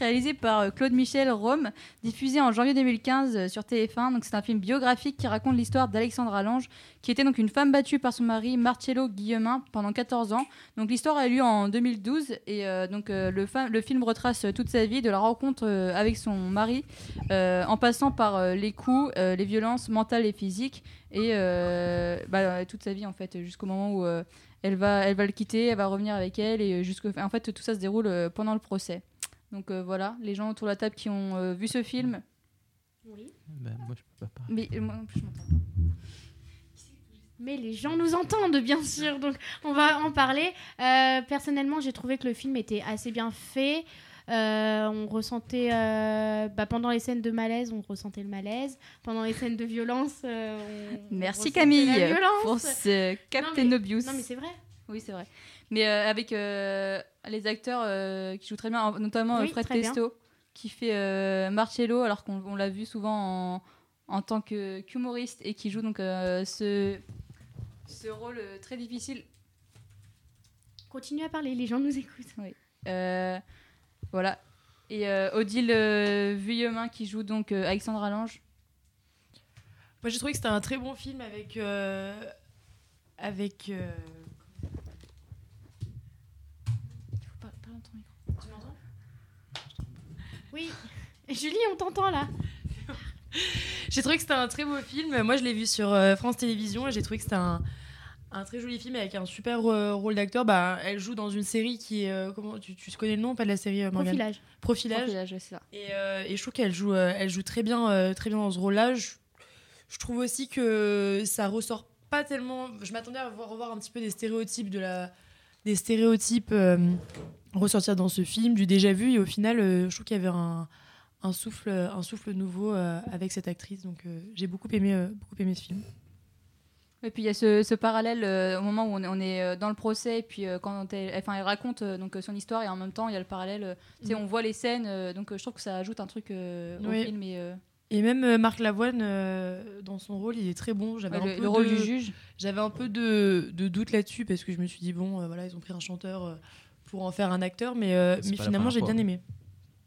réalisé par euh, Claude Michel Rome, diffusé en janvier 2015 euh, sur TF1. Donc c'est un film biographique qui raconte l'histoire d'Alexandra Lange, qui était donc une femme battue par son mari Marcello Guillemin pendant 14 ans. Donc l'histoire a eu lieu en 2012 et euh, donc le, film retrace toute sa vie, de la rencontre avec son mari, en passant par les coups, les violences mentales et physiques et bah, toute sa vie en fait, jusqu'au moment où elle va, elle va le quitter, elle va revenir avec elle et fait tout ça se déroule pendant le procès. Donc euh, voilà, les gens autour de la table qui ont euh, vu ce film. Oui. Ben, moi, je peux pas Mais euh, moi non plus, je m'entends mais les gens nous entendent, bien sûr, donc on va en parler. personnellement, j'ai trouvé que le film était assez bien fait. on ressentait, bah, pendant les scènes de malaise, on ressentait le malaise. Pendant les scènes de violence, on, Merci Camille pour ce Captain Obvious. Non, mais c'est vrai. Oui, c'est vrai. Mais avec les acteurs euh, qui jouent très bien, notamment euh, Fred Testo, qui fait euh, Marcello, alors qu'on l'a vu souvent en, en tant qu'humoriste et qui joue donc ce, ce rôle très difficile. Continue à parler, les gens nous écoutent. Oui. voilà. Et Odile Vuillemin qui joue donc Alexandre Allange. Moi j'ai trouvé que c'était un très bon film avec avec Oui, Julie, on t'entend là. j'ai trouvé que c'était un très beau film. Moi, je l'ai vu sur euh, France Télévisions et j'ai trouvé que c'était un, très joli film avec un super euh, rôle d'acteur. Bah, elle joue dans une série qui est. Euh, comment tu, tu, connais le nom Pas de la série Profilage. Profilage. Profilage, c'est ça. Et, et, je trouve qu'elle joue, elle joue très bien, très bien dans ce rôle-là. Je, je, trouve aussi que ça ressort pas tellement. Je m'attendais à voir, revoir un petit peu des stéréotypes de la. Des stéréotypes ressortir dans ce film, du déjà vu. Et au final, euh, je trouve qu'il y avait un, un, souffle, un souffle nouveau euh, avec cette actrice. Donc euh, j'ai beaucoup aimé, beaucoup aimé ce film. Et puis il y a ce, ce parallèle au moment où on est, on est, dans le procès, et puis quand elle, enfin, elle raconte donc, son histoire, et en même temps il y a le parallèle. tu sais, mm. On voit les scènes, donc je trouve que ça ajoute un truc au film. Et, et même Marc Lavoine, dans son rôle, il est très bon. J'avais le, rôle du juge. J'avais un peu de, de doute là-dessus parce que je me suis dit bon, voilà, ils ont pris un chanteur pour en faire un acteur, mais, euh, mais finalement j'ai bien aimé.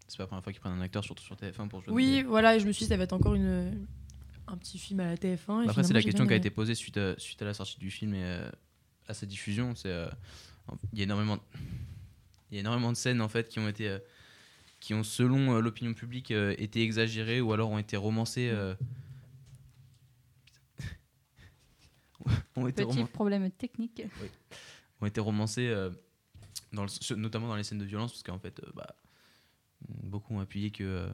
C'est pas la première fois qu'ils prennent un acteur, surtout sur TF1 pour jouer. Oui, voilà, et je me suis dit ça va être encore une, un petit film à la TF1. après, c'est la question qui a été posée suite à, suite à la sortie du film et euh, à sa diffusion. C'est euh, il y a énormément, il y a énormément de scènes en fait qui ont été, qui ont selon l'opinion publique été exagérées ou alors ont été romancées. ont été Petit problème technique. Oui. Ont été romancées notamment dans les scènes de violence, parce qu'en fait, euh, bah, beaucoup ont appuyé que euh,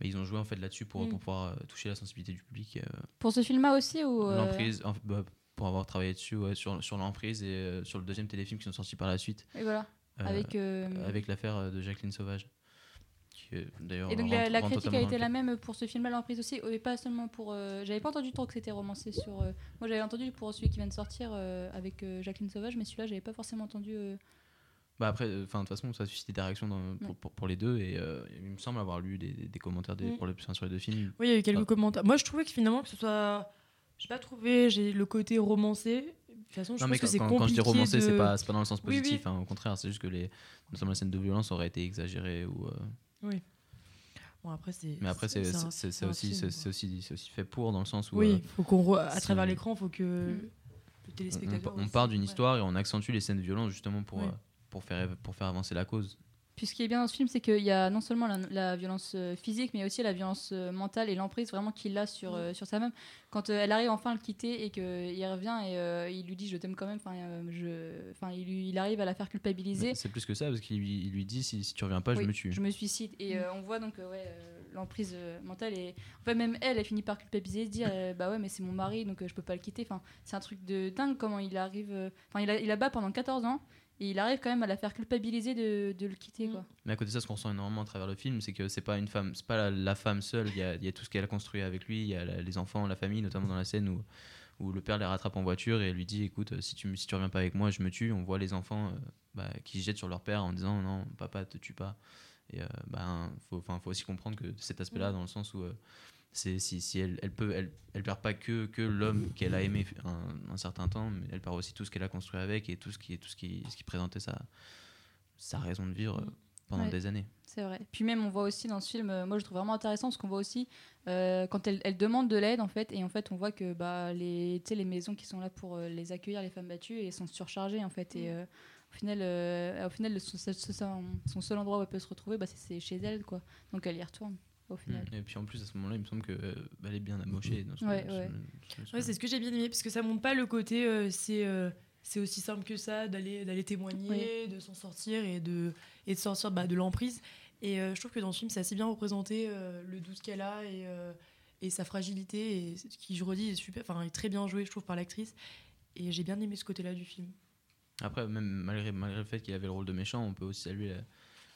bah, ils ont joué en fait là-dessus pour, mm. pour pouvoir euh, toucher la sensibilité du public. pour ce film-là aussi ou L'emprise, bah, pour avoir travaillé dessus, sur, sur l'emprise et sur le deuxième téléfilm qui sont sortis par la suite. Et voilà. avec avec l'affaire de Jacqueline Sauvage. D'ailleurs, et donc la, critique a été la même pour ce film-là, l'emprise aussi, et pas seulement pour. j'avais pas entendu trop que c'était romancé sur. moi, j'avais entendu pour celui qui vient de sortir avec Jacqueline Sauvage, mais celui-là, j'avais pas forcément entendu bah après, euh, enfin de toute façon, ça a suscité des réactions pour, pour, les deux et euh, il me semble avoir lu des, des commentaires des, mm. pour les, sur les deux films. Oui, il y a eu quelques commentaires. Moi, je trouvais que finalement que ce soit, j'ai pas trouvé, j'ai le côté romancé. De toute façon, je non, mais que quand, quand, je dis romancé, c'est pas, pas dans le sens positif. Hein, au contraire, c'est juste que les, notamment les scènes de violence auraient été exagérées ou. Euh, oui. Bon, après, c'est. Mais après, c'est aussi, c'est aussi, aussi fait pour dans le sens où. Oui, faut qu'on à travers l'écran, faut que. Le téléspectateur on, on part d'une histoire et on accentue les scènes de violence justement pour pour faire, pour faire avancer la cause. Puis ce qui est bien dans ce film, c'est qu'il y a non seulement la, violence euh, physique, mais aussi la violence euh, mentale et l'emprise vraiment qu'il a sur, euh, sur sa même. Quand elle arrive enfin à le quitter et qu'il revient et il lui dit je t'aime quand même, enfin, je, enfin, il, il, arrive à la faire culpabiliser. C'est plus que ça, parce qu'il lui, lui dit si, si, tu reviens pas, je me tue. Je me suicide. Et on voit donc ouais, l'emprise mentale. Et en fait, même elle, elle finit par culpabiliser, se dire bah ouais, mais c'est mon mari, donc je peux pas le quitter. Enfin, c'est un truc de dingue comment il arrive. Enfin, il a, il a bas pendant 14 ans. Et il arrive quand même à la faire culpabiliser de, de le quitter. Mm. Quoi. Mais à côté de ça, ce qu'on ressent énormément à travers le film, c'est que c'est pas une femme, c'est pas la, femme seule. Il y a, y a, tout ce qu'elle a construit avec lui. Il y a les enfants, la famille, notamment dans la scène où, où le père les rattrape en voiture et lui dit "Écoute, si tu si tu reviens pas avec moi, je me tue." On voit les enfants euh, bah, qui se jettent sur leur père en disant "Non, papa, te tue pas." Et euh, bah, faut, faut aussi comprendre que cet aspect-là, mm. dans le sens où euh, si, si elle, elle peut elle, elle perd pas que, que l'homme qu'elle a aimé un, un, certain temps mais elle perd aussi tout ce qu'elle a construit avec et tout ce qui tout ce qui, ce qui présentait sa sa raison de vivre pendant Ouais. des années. C'est vrai. Puis même, on voit aussi dans ce film, euh, moi je trouve vraiment intéressant parce qu'on voit aussi euh, quand elle, elle demande de l'aide en fait, et en fait on voit que bah, les, tu sais, les maisons qui sont là pour euh, les accueillir, les femmes battues, elles sont surchargées en fait. Et euh, au final, euh, au final le- son, son- seul endroit où elle peut se retrouver, bah, c'est- c'est chez elle. quoi. Donc elle y retourne au final. Mm. Et puis en plus, à ce moment-là, il me semble qu'elle est bien amochée. Dans ce- Ouais, ce- ouais. ce- ce- Ouais, c'est ce que j'ai bien aimé, parce que ça montre pas le côté euh, c'est euh, c'est aussi simple que ça d'aller d'aller témoigner, de s'en sortir et de, et de sortir bah, de l'emprise. Et euh, je trouve que dans ce film, c'est assez bien représenté euh, le doute qu'elle a et, euh, et sa fragilité, et qui, je redis, est, super, enfin, est très bien joué, je trouve, par l'actrice. Et j'ai bien aimé ce côté-là du film. Après, même malgré, malgré le fait qu'il avait le rôle de méchant, on peut aussi saluer la-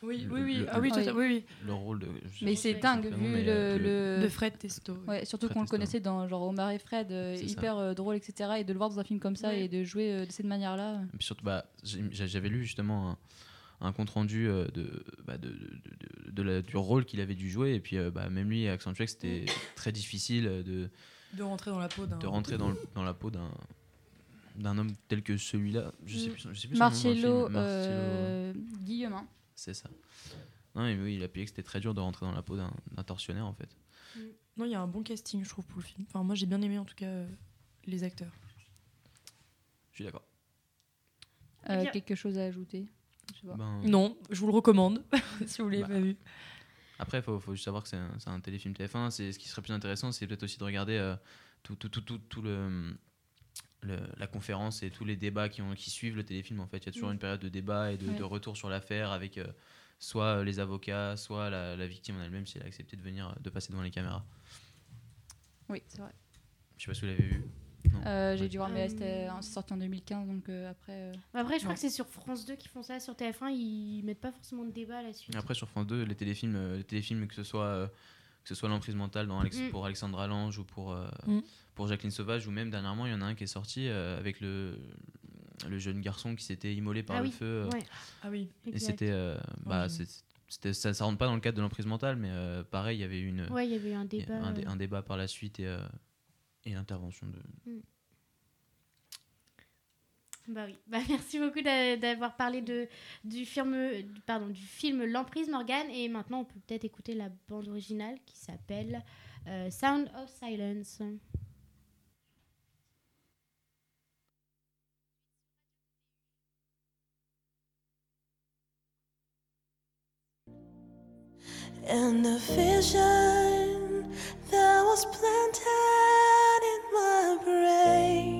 Oui, Le- oui, oui. le- ah oui, le- tota- oui, oui. le rôle de. Mais c'est dingue vu mais, le, euh, le- De Fred Testo. oui. Ouais, surtout qu'on le connaissait dans genre Omar et Fred, euh, hyper euh, drôle, etc. Et de le voir dans un film comme ça Ouais. et de jouer euh, de cette manière-là. Et puis surtout, bah, j'avais lu justement un, un compte rendu euh, de, bah, de, de- de- de la- du rôle qu'il avait dû jouer. Et puis, euh, bah, même lui a accentué que c'était très difficile euh, de, De rentrer dans la peau d'un. de rentrer dans, le- dans la peau d'un d'un homme tel que celui-là. Je sais Mm. plus, je sais plus. Marcello Marcello, euh, Guillemin. C'est ça. Non, mais oui, il a appuyé que c'était très dur de rentrer dans la peau d'un tortionnaire en fait. Non, il y a un bon casting, je trouve, pour le film. Enfin, moi, j'ai bien aimé, en tout cas, euh, les acteurs. Je suis d'accord. Eh Euh, bien- quelque chose à ajouter? Je sais pas. Ben, Non, je vous le recommande, si vous l'avez Bah, pas vu. Après, il faut, faut juste savoir que c'est un, c'est un téléfilm TF1. C'est, ce qui serait plus intéressant, c'est peut-être aussi de regarder euh, tout, tout, tout, tout, tout le, le- la conférence et tous les débats qui, ont, qui suivent le téléfilm. En fait, il y a toujours Mm. une période de débat et de, Ouais. de retour sur l'affaire avec euh, soit les avocats, soit la, la victime en elle-même si elle a accepté de venir, de passer devant les caméras. Oui, c'est vrai. Je sais pas si vous l'avez vu. Euh, J'ai Ouais. dû voir, mais Euh, c'était c'est sorti en 2015, donc euh, après. euh, Après, je crois Non. que c'est sur France 2 qui font ça. Sur TF1, ils mettent pas forcément de débat là-dessus. Après, sur France 2, les téléfilms, euh, les téléfilms que ce soit, euh, que ce soit l'emprise mentale dans Alex- Mm. pour Alexandra Lange ou pour, euh, Mm. Pour Jacqueline Sauvage, ou même dernièrement, il y en a un qui est sorti euh, avec le, le jeune garçon qui s'était immolé par Ah le oui, feu. euh, Ouais, Ah oui. Et c'était. euh, bah, Ouais, c'est- c'était ça, ça rentre pas dans le cadre de l'emprise mentale, mais euh, pareil, il y avait eu une, Ouais, il y avait eu un débat. un, dé- un débat par la suite et, euh, et l'intervention de. Bah oui. Bah, merci beaucoup d'a- d'avoir parlé de, du, film, du- pardon, du film L'emprise Morgane. Et maintenant, on peut peut-être écouter la bande originale qui s'appelle euh, Sound of Silence. And the vision that was planted in my brain.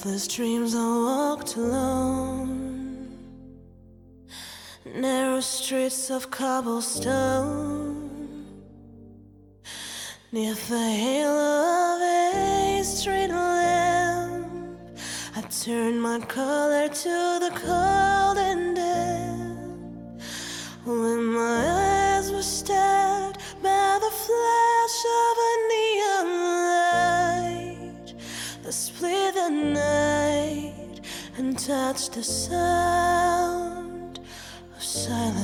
Restless dreams, I walked alone. Narrow streets of cobblestone. Neath the halo of a street lamp, I turned my color to the cold and damp. When my eyes were stabbed by the flash of a the night and touched the sound of silence.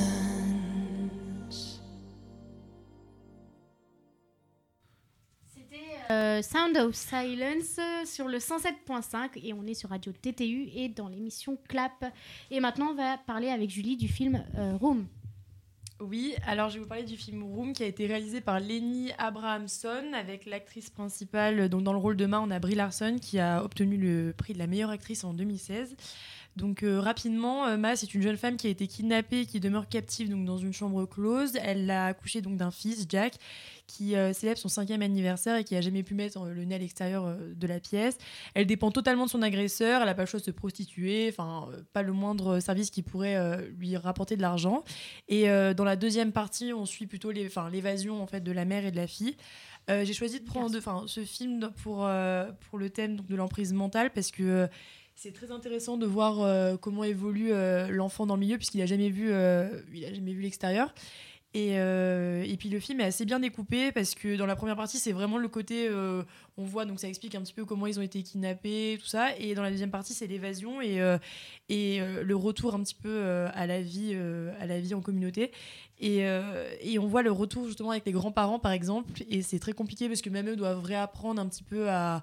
C'était euh, Sound of Silence euh, sur le 107.5 et on est sur Radio TTU et dans l'émission Clap. Et maintenant, on va parler avec Julie du film euh, Room. Oui, alors je vais vous parler du film Room qui a été réalisé par Lenny Abrahamson avec l'actrice principale. Donc dans le rôle de Ma, on a Brie Larson qui a obtenu le prix de la meilleure actrice en 2016. Donc euh, rapidement, euh, Ma, c'est une jeune femme qui a été kidnappée, qui demeure captive donc dans une chambre close. Elle a accouché d'un fils, Jack, qui euh, célèbre son cinquième anniversaire et qui a jamais pu mettre euh, le nez à l'extérieur euh, de la pièce. Elle dépend totalement de son agresseur. Elle n'a pas le choix de se prostituer. Enfin, pas le moindre service qui pourrait lui rapporter de l'argent. Et dans la deuxième partie, on suit plutôt l'évasion en fait de la mère et de la fille. Euh, J'ai choisi de prendre ce film pour, euh, pour le thème donc, de l'emprise mentale parce que euh, c'est très intéressant de voir comment évolue l'enfant dans le milieu puisqu'il a jamais vu, il a jamais vu l'extérieur. Et, euh, et puis le film est assez bien découpé parce que dans la première partie c'est vraiment le côté euh, on voit donc ça explique un petit peu comment ils ont été kidnappés tout ça. Et dans la deuxième partie c'est l'évasion et, euh, et le retour un petit peu à la vie à la vie en communauté. Et, et on voit le retour justement avec les grands-parents par exemple. Et c'est très compliqué parce que même eux doivent réapprendre un petit peu à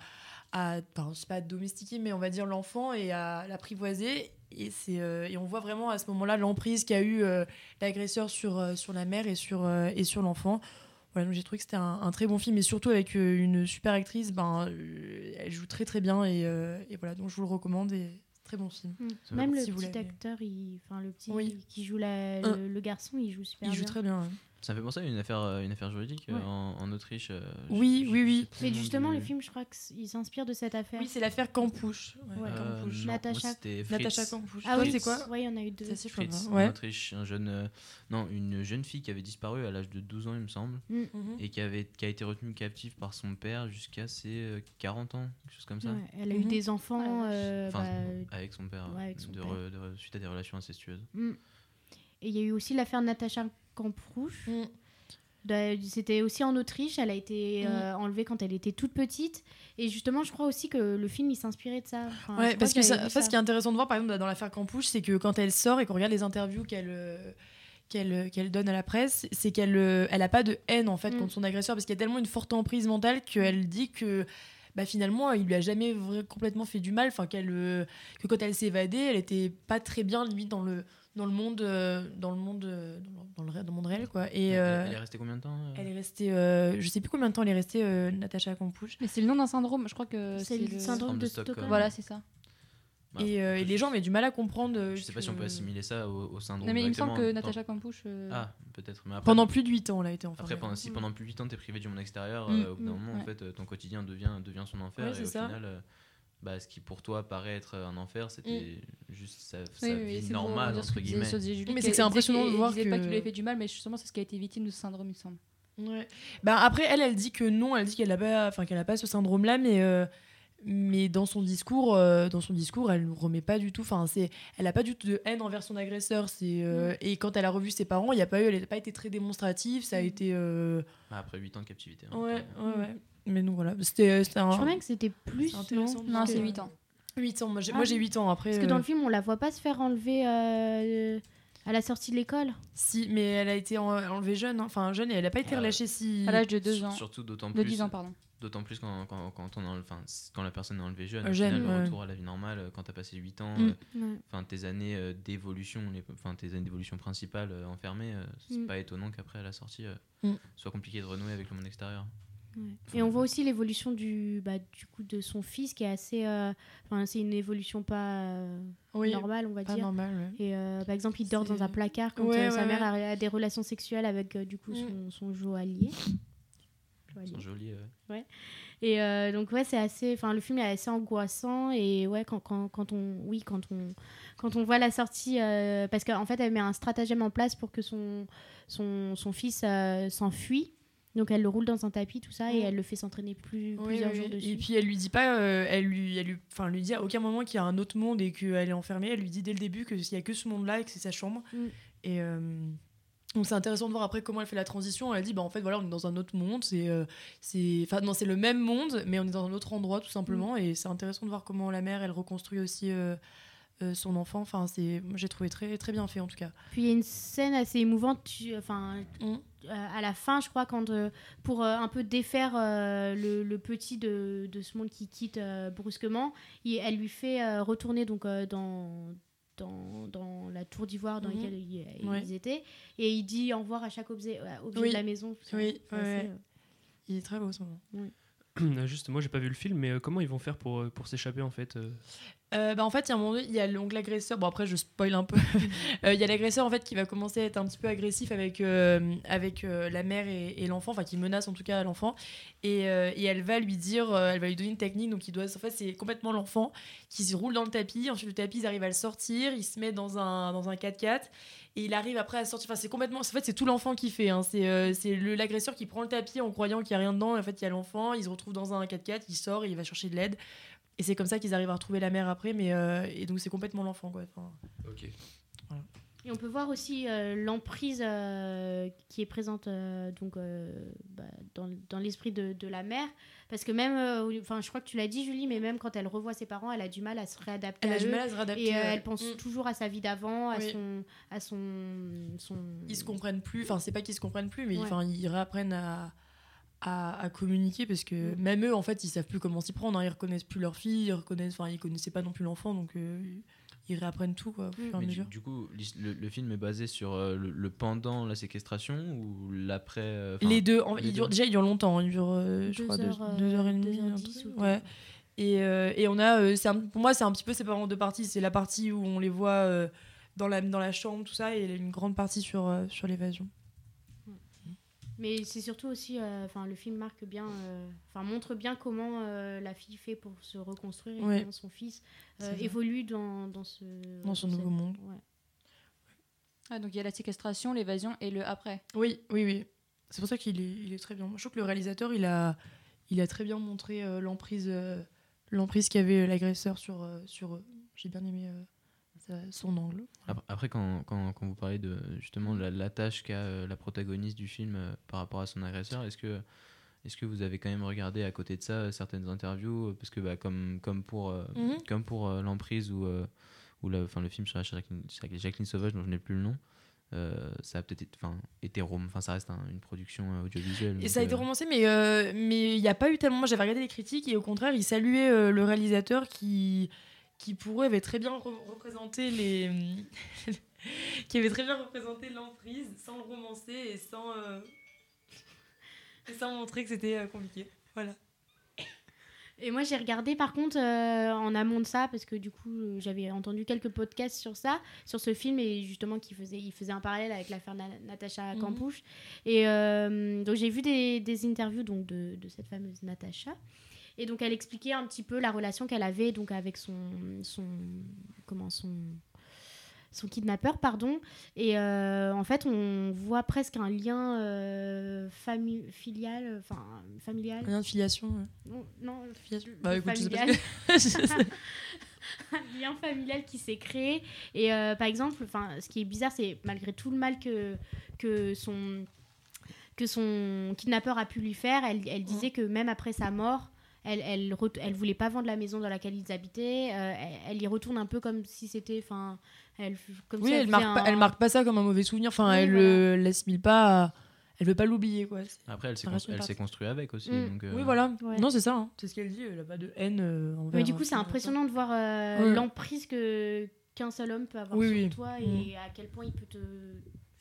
à enfin, je sais pas domestiquer mais on va dire l'enfant et à l'apprivoiser et c'est euh, et on voit vraiment à ce moment-là l'emprise qu'a eu euh, l'agresseur sur euh, sur la mère et sur euh, et sur l'enfant voilà, donc j'ai trouvé que c'était un, un très bon film et surtout avec euh, une super actrice ben euh, elle joue très très bien et, euh, et voilà donc je vous le recommande et très bon film Ça Même le petit acteur, il... enfin le petit Oui. qui joue la- le, garçon, il joue super il bien. joue très bien ouais. Ça me fait penser à une affaire, euh, une affaire juridique euh, Ouais. en, en Autriche. euh, Oui, je- oui, oui. Mais justement, du- le film, je crois qu'il s'inspire de cette affaire. oui c'est l'affaire Campouche ouais. Euh, Campouche. Natacha-. Natacha Campouche ah oui, c'est quoi Ouais, il y en a eu deux. chouette Fritz, en Autriche, un jeune, euh, non, une jeune fille qui avait disparu à l'âge de 12 ans, il me semble, Mhm. et qui, avait, qui a été retenue captive par son père jusqu'à ses euh, 40 ans, quelque chose comme ça. Ouais, elle a eu Mhm. des enfants. Euh, Enfin, bah, avec son père, ouais, avec son de père. re- de re- suite à des relations incestueuses. mm. Et il y a eu aussi l'affaire Natacha Camprouche. Mm. Da- C'était aussi en Autriche. Elle a été Mm. euh, enlevée quand elle était toute petite. Et justement, je crois aussi que le film il s'inspirait de ça. Enfin, Ouais, parce que ça, ce qui est intéressant de voir, par exemple, dans l'affaire Campouche, c'est que quand elle sort et qu'on regarde les interviews qu'elle euh, qu'elle qu'elle donne à la presse, c'est qu'elle euh, elle a pas de haine en fait Mm. contre son agresseur parce qu'il y a tellement une forte emprise mentale qu'elle dit que bah, finalement il lui a jamais complètement fait du mal, enfin qu'elle euh, que quand elle s'est évadée, elle était pas très bien limite dans le dans le monde euh, dans le monde euh, dans le, dans monde réel quoi. Et elle, euh, elle est restée combien de temps euh elle est restée, euh, je sais plus combien de temps elle est restée, euh, Natacha Campouche. Mais c'est le nom d'un syndrome, je crois que C'est le syndrome syndrome de de Stockholm. Stockholm. Voilà, c'est ça. Bah, et, euh, et les gens avaient du mal à comprendre. euh, Je sais pas si on peut assimiler ça au, au syndrome. Non, mais il me semble que directement. Natacha Campouche. euh, Ah, peut-être. Mais après, Pendant plus de 8 ans, elle a été enfermée. Après, pendant, si Mm. pendant plus de 8 ans, t'es privé du monde extérieur, Mm, euh, au bout d'un mm, moment, en fait, ton quotidien devient, devient son enfer. Ouais, et c'est au ça. final, euh, bah, ce qui pour toi paraît être un enfer, c'était juste sa, sa Oui, oui, vie normale, entre que guillemets. que Julie, Mais c'est que impressionnant de voir disait pas que- qu'il lui avait fait du mal, mais justement, c'est ce qui a été victime de ce syndrome, il me semble. Ouais. Bah, après, elle, elle dit que non, elle dit qu'elle n'a pas, enfin, qu'elle a pas ce syndrome-là, mais, euh, mais dans son discours, euh, dans son discours, elle ne remet pas du tout. Enfin, c'est, elle n'a pas du tout de haine envers son agresseur. C'est, euh, Et quand elle a revu ses parents, il y a pas eu, elle n'a pas été très démonstrative. Ça a Mm. été. euh, Ah, après 8 ans de captivité. hein, Ouais, ouais, ouais. Mais donc voilà, c'était, c'était un. Je crois bien que c'était plus. Non de c'est 8 ans. 8 ans. Moi, j'ai, Ah moi, j'ai oui. 8 ans après. Parce que dans euh, le film, on la voit pas se faire enlever euh, à la sortie de l'école. Si, mais elle a été en- enlevée jeune, hein. enfin jeune, et elle n'a pas été Ah, relâchée si. À l'âge de 2 sur- ans. Surtout d'autant De plus. 10 ans, pardon. D'autant plus quand, quand, quand, on est enle- enfin, c- quand la personne est enlevée jeune, Euh, jeune, final, le ouais. retour à la vie normale, euh, quand tu as passé 8 ans, Mm. euh, Ouais. enfin tes années euh, d'évolution, les- enfin tes années d'évolution principale euh, enfermées, euh, c'est Mm. pas étonnant qu'après à la sortie, euh, Mm. soit compliqué de renouer avec le monde extérieur. Ouais. Et on voit aussi l'évolution du, bah, du coup de son fils qui est assez. euh, Enfin, c'est une évolution pas euh, Oui, normale, on va pas dire. normal. ouais. Et euh, par exemple, il dort dans un placard quand Ouais, euh, sa ouais, mère ouais. a, a des relations sexuelles avec euh, du coup Mm. son, son joaillier. Joaillier. Sont jolis. euh. Et euh, donc ouais, c'est assez. Enfin, le film est assez angoissant et ouais, quand, quand, quand on, oui, quand on, quand on voit la sortie, euh, parce qu'en fait, elle met un stratagème en place pour que son, son, son fils euh, s'enfuit. Donc elle le roule dans un tapis, tout ça, et Mm. elle le fait s'entraîner plus, Oui, plusieurs oui, jours dessus. Et puis elle lui dit pas, euh, elle lui, elle lui, enfin, lui dit à aucun moment qu'il y a un autre monde et qu'elle est enfermée. Elle lui dit dès le début qu'il y a que ce monde-là et que c'est sa chambre. Mm. Et euh, donc c'est intéressant de voir après comment elle fait la transition. Elle dit bah en fait voilà on est dans un autre monde, c'est, euh, c'est, enfin non c'est le même monde mais on est dans un autre endroit tout simplement. Et c'est intéressant de voir comment la mère elle reconstruit aussi. Euh, son enfant, enfin c'est, j'ai trouvé très très bien fait en tout cas. Puis il y a une scène assez émouvante, tu- enfin Mm. euh, à la fin, je crois, quand euh, pour un peu défaire le, le petit de, de ce monde qui quitte brusquement, il- elle lui fait retourner donc dans dans, dans la tour d'ivoire dans Mhm. laquelle ils, ils Ouais. étaient et il dit au revoir à chaque objet, objet Oui. de la maison. Oui, ouais, euh, Il est très beau ce moment. Juste, moi j'ai pas vu le film, mais euh, comment ils vont faire pour, euh, pour s'échapper en fait euh bah, en fait, il y a un il y a l'oncle agresseur. Bon, après, je spoil un peu. Il y a l'agresseur en fait qui va commencer à être un petit peu agressif avec, avec la mère et, l'enfant, enfin qui menace en tout cas l'enfant. Et, et elle va lui dire, elle va lui donner une technique. Donc, il doit, en fait, c'est complètement l'enfant qui se roule dans le tapis. Ensuite, le tapis, ils arrivent à le sortir. Il se met dans un, dans un 4x4 et il arrive après à sortir. Enfin, c'est complètement. En fait, c'est tout l'enfant qui fait. hein. C'est euh, c'est le- l'agresseur qui prend le tapis en croyant qu'il n'y a rien dedans. Et en fait, il y a l'enfant. Il se retrouve dans un 4x4. Il sort et il va chercher de l'aide. Et c'est comme ça qu'ils arrivent à retrouver la mère après, mais euh, et donc c'est complètement l'enfant quoi. Enfin, Ok. Et on peut voir aussi euh, l'emprise euh, qui est présente euh, donc, bah, dans, dans l'esprit de, de la mère. Parce que même, enfin, je crois que tu l'as dit, Julie, mais même quand elle revoit ses parents, elle a du mal à se réadapter elle à a du mal à se réadapter. Et elle pense Mm. toujours à sa vie d'avant, à, Oui. son, à son, son. Ils se comprennent plus. Enfin, c'est pas qu'ils se comprennent plus, mais Ouais. ils réapprennent à, à, à communiquer parce que Mm. même eux en fait ils savent plus comment s'y prendre. hein. Ils reconnaissent plus leur fille, ils reconnaissent. Enfin, ils connaissaient pas non plus l'enfant, donc ils réapprennent tout quoi. Au fur et à du, mesure. du coup, le, le film est basé sur euh, le, le pendant la séquestration ou l'après euh, Les deux, en- les ils durent- deux. déjà ils durent longtemps, hein. ils durent, euh, je Deux crois, deux, heures, deux heures et deux demie. heures un dix truc. ou ouais. Et, euh, et on a, euh, c'est un- pour moi c'est un petit peu séparé en deux parties. C'est la partie où on les voit euh, dans, la, dans la chambre, tout ça, et une grande partie sur, euh, sur l'évasion. Mais c'est surtout aussi, euh, enfin, le film marque bien, euh, enfin, montre bien comment euh, la fille fait pour se reconstruire et Ouais. comment son fils euh, évolue dans, dans ce. Dans son cette- nouveau monde. ouais. Ah, donc il y a la séquestration, l'évasion et le après. Oui, oui, oui. C'est pour ça qu'il est, il est très bien. Je trouve que le réalisateur, il a, il a très bien montré euh, l'emprise, euh, l'emprise qu'avait l'agresseur sur, euh, sur eux. J'ai bien aimé euh, son angle. Après, après, quand, quand, quand vous parlez de justement la, la tâche qu'a euh, la protagoniste du film euh, par rapport à son agresseur, est-ce que, est que vous avez quand même regardé à côté de ça euh, certaines interviews euh, Parce que bah, comme, comme pour, euh, Mhm. comme pour euh, l'emprise ou, euh, ou la, enfin, le film sur la Jacqueline, Jacqueline Sauvage dont je n'ai plus le nom, euh, ça a peut-être été, été rom, enfin ça reste un- une production euh, audiovisuelle. Et ça a été euh, romancé, mais euh, mais il n'y a pas eu tellement. J'avais regardé les critiques et au contraire, il saluait euh, le réalisateur qui, qui pour eux avait très bien re- représenté les, qui avait très bien représenté l'emprise sans le romancer et sans euh, et sans montrer que c'était euh, compliqué. Voilà. Et moi, j'ai regardé par contre euh, en amont de ça, parce que du coup, euh, j'avais entendu quelques podcasts sur ça, sur ce film, et justement, qui faisait, il faisait un parallèle avec l'affaire Na- Natacha Mhm. Campouche. Et euh, donc, j'ai vu des, des interviews donc, de, de cette fameuse Natacha. Et donc, elle expliquait un petit peu la relation qu'elle avait donc, avec son, son, comment, son, son kidnappeur, pardon. Et euh, en fait, on voit presque un lien euh, fami- filial, enfin familial. Rien de filiation. ouais. Non, Filiation. Bah, écoute, je sais pas familial. ce que- je sais. un lien familial qui s'est créé. Et euh, par exemple, enfin, ce qui est bizarre, c'est malgré tout le mal que, que son que son kidnappeur a pu lui faire, elle, elle disait que même après sa mort, elle, elle, voulait pas vendre la maison dans laquelle ils habitaient. euh, elle, elle y retourne un peu comme si c'était, enfin, elle, comme Oui, si elle, marque pas, elle marque pas ça comme un mauvais souvenir. Enfin, Oui, elle voilà. euh, l'assimile pas. à- elle veut pas l'oublier quoi. Après, elle s'est construite avec aussi. Mm. donc, euh, Oui voilà. Ouais. Non c'est ça. hein. C'est ce qu'elle dit. Elle a pas de haine euh, envers. Mais du coup, c'est impressionnant de voir euh, Ouais. l'emprise que qu'un seul homme peut avoir Oui, sur oui. toi et à quel point il peut te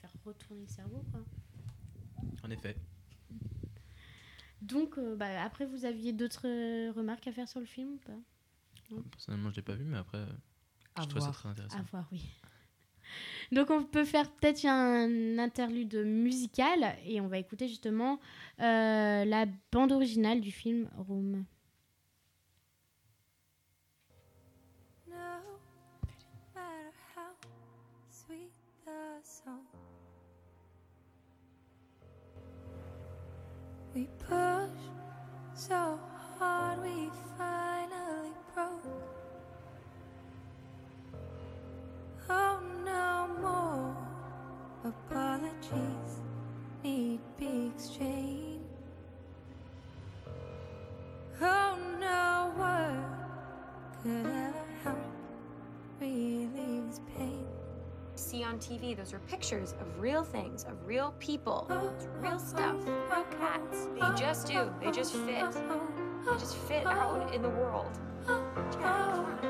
faire retourner le cerveau. Quoi. En effet. Donc, euh, bah, après, vous aviez d'autres euh, remarques à faire sur le film ou pas? Personnellement, je l'ai pas vu, mais après, À je trouve ça très intéressant. À voir, oui. Donc, on peut faire peut-être un interlude musical et on va écouter justement euh, la bande originale du film Room. No matter how sweet the song, we push so hard we finally broke. Oh, no more apologies need be exchanged. Oh, no word could ever help relieve this pain. See on TV, those are pictures of real things, of real people, It's real stuff, real cats. They just do, they just fit. They just fit out in the world. Yeah.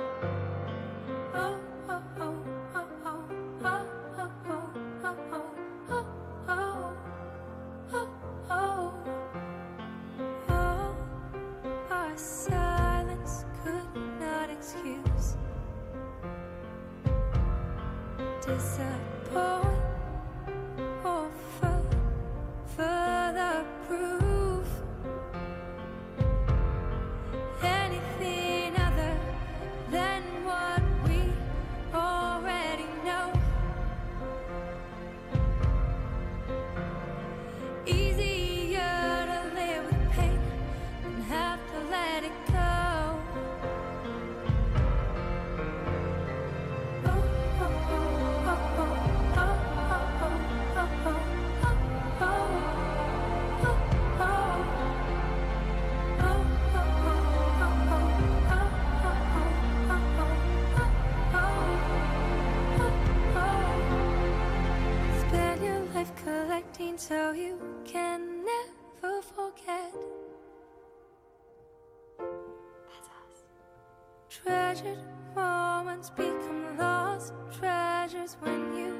Treasured moments become lost treasures when you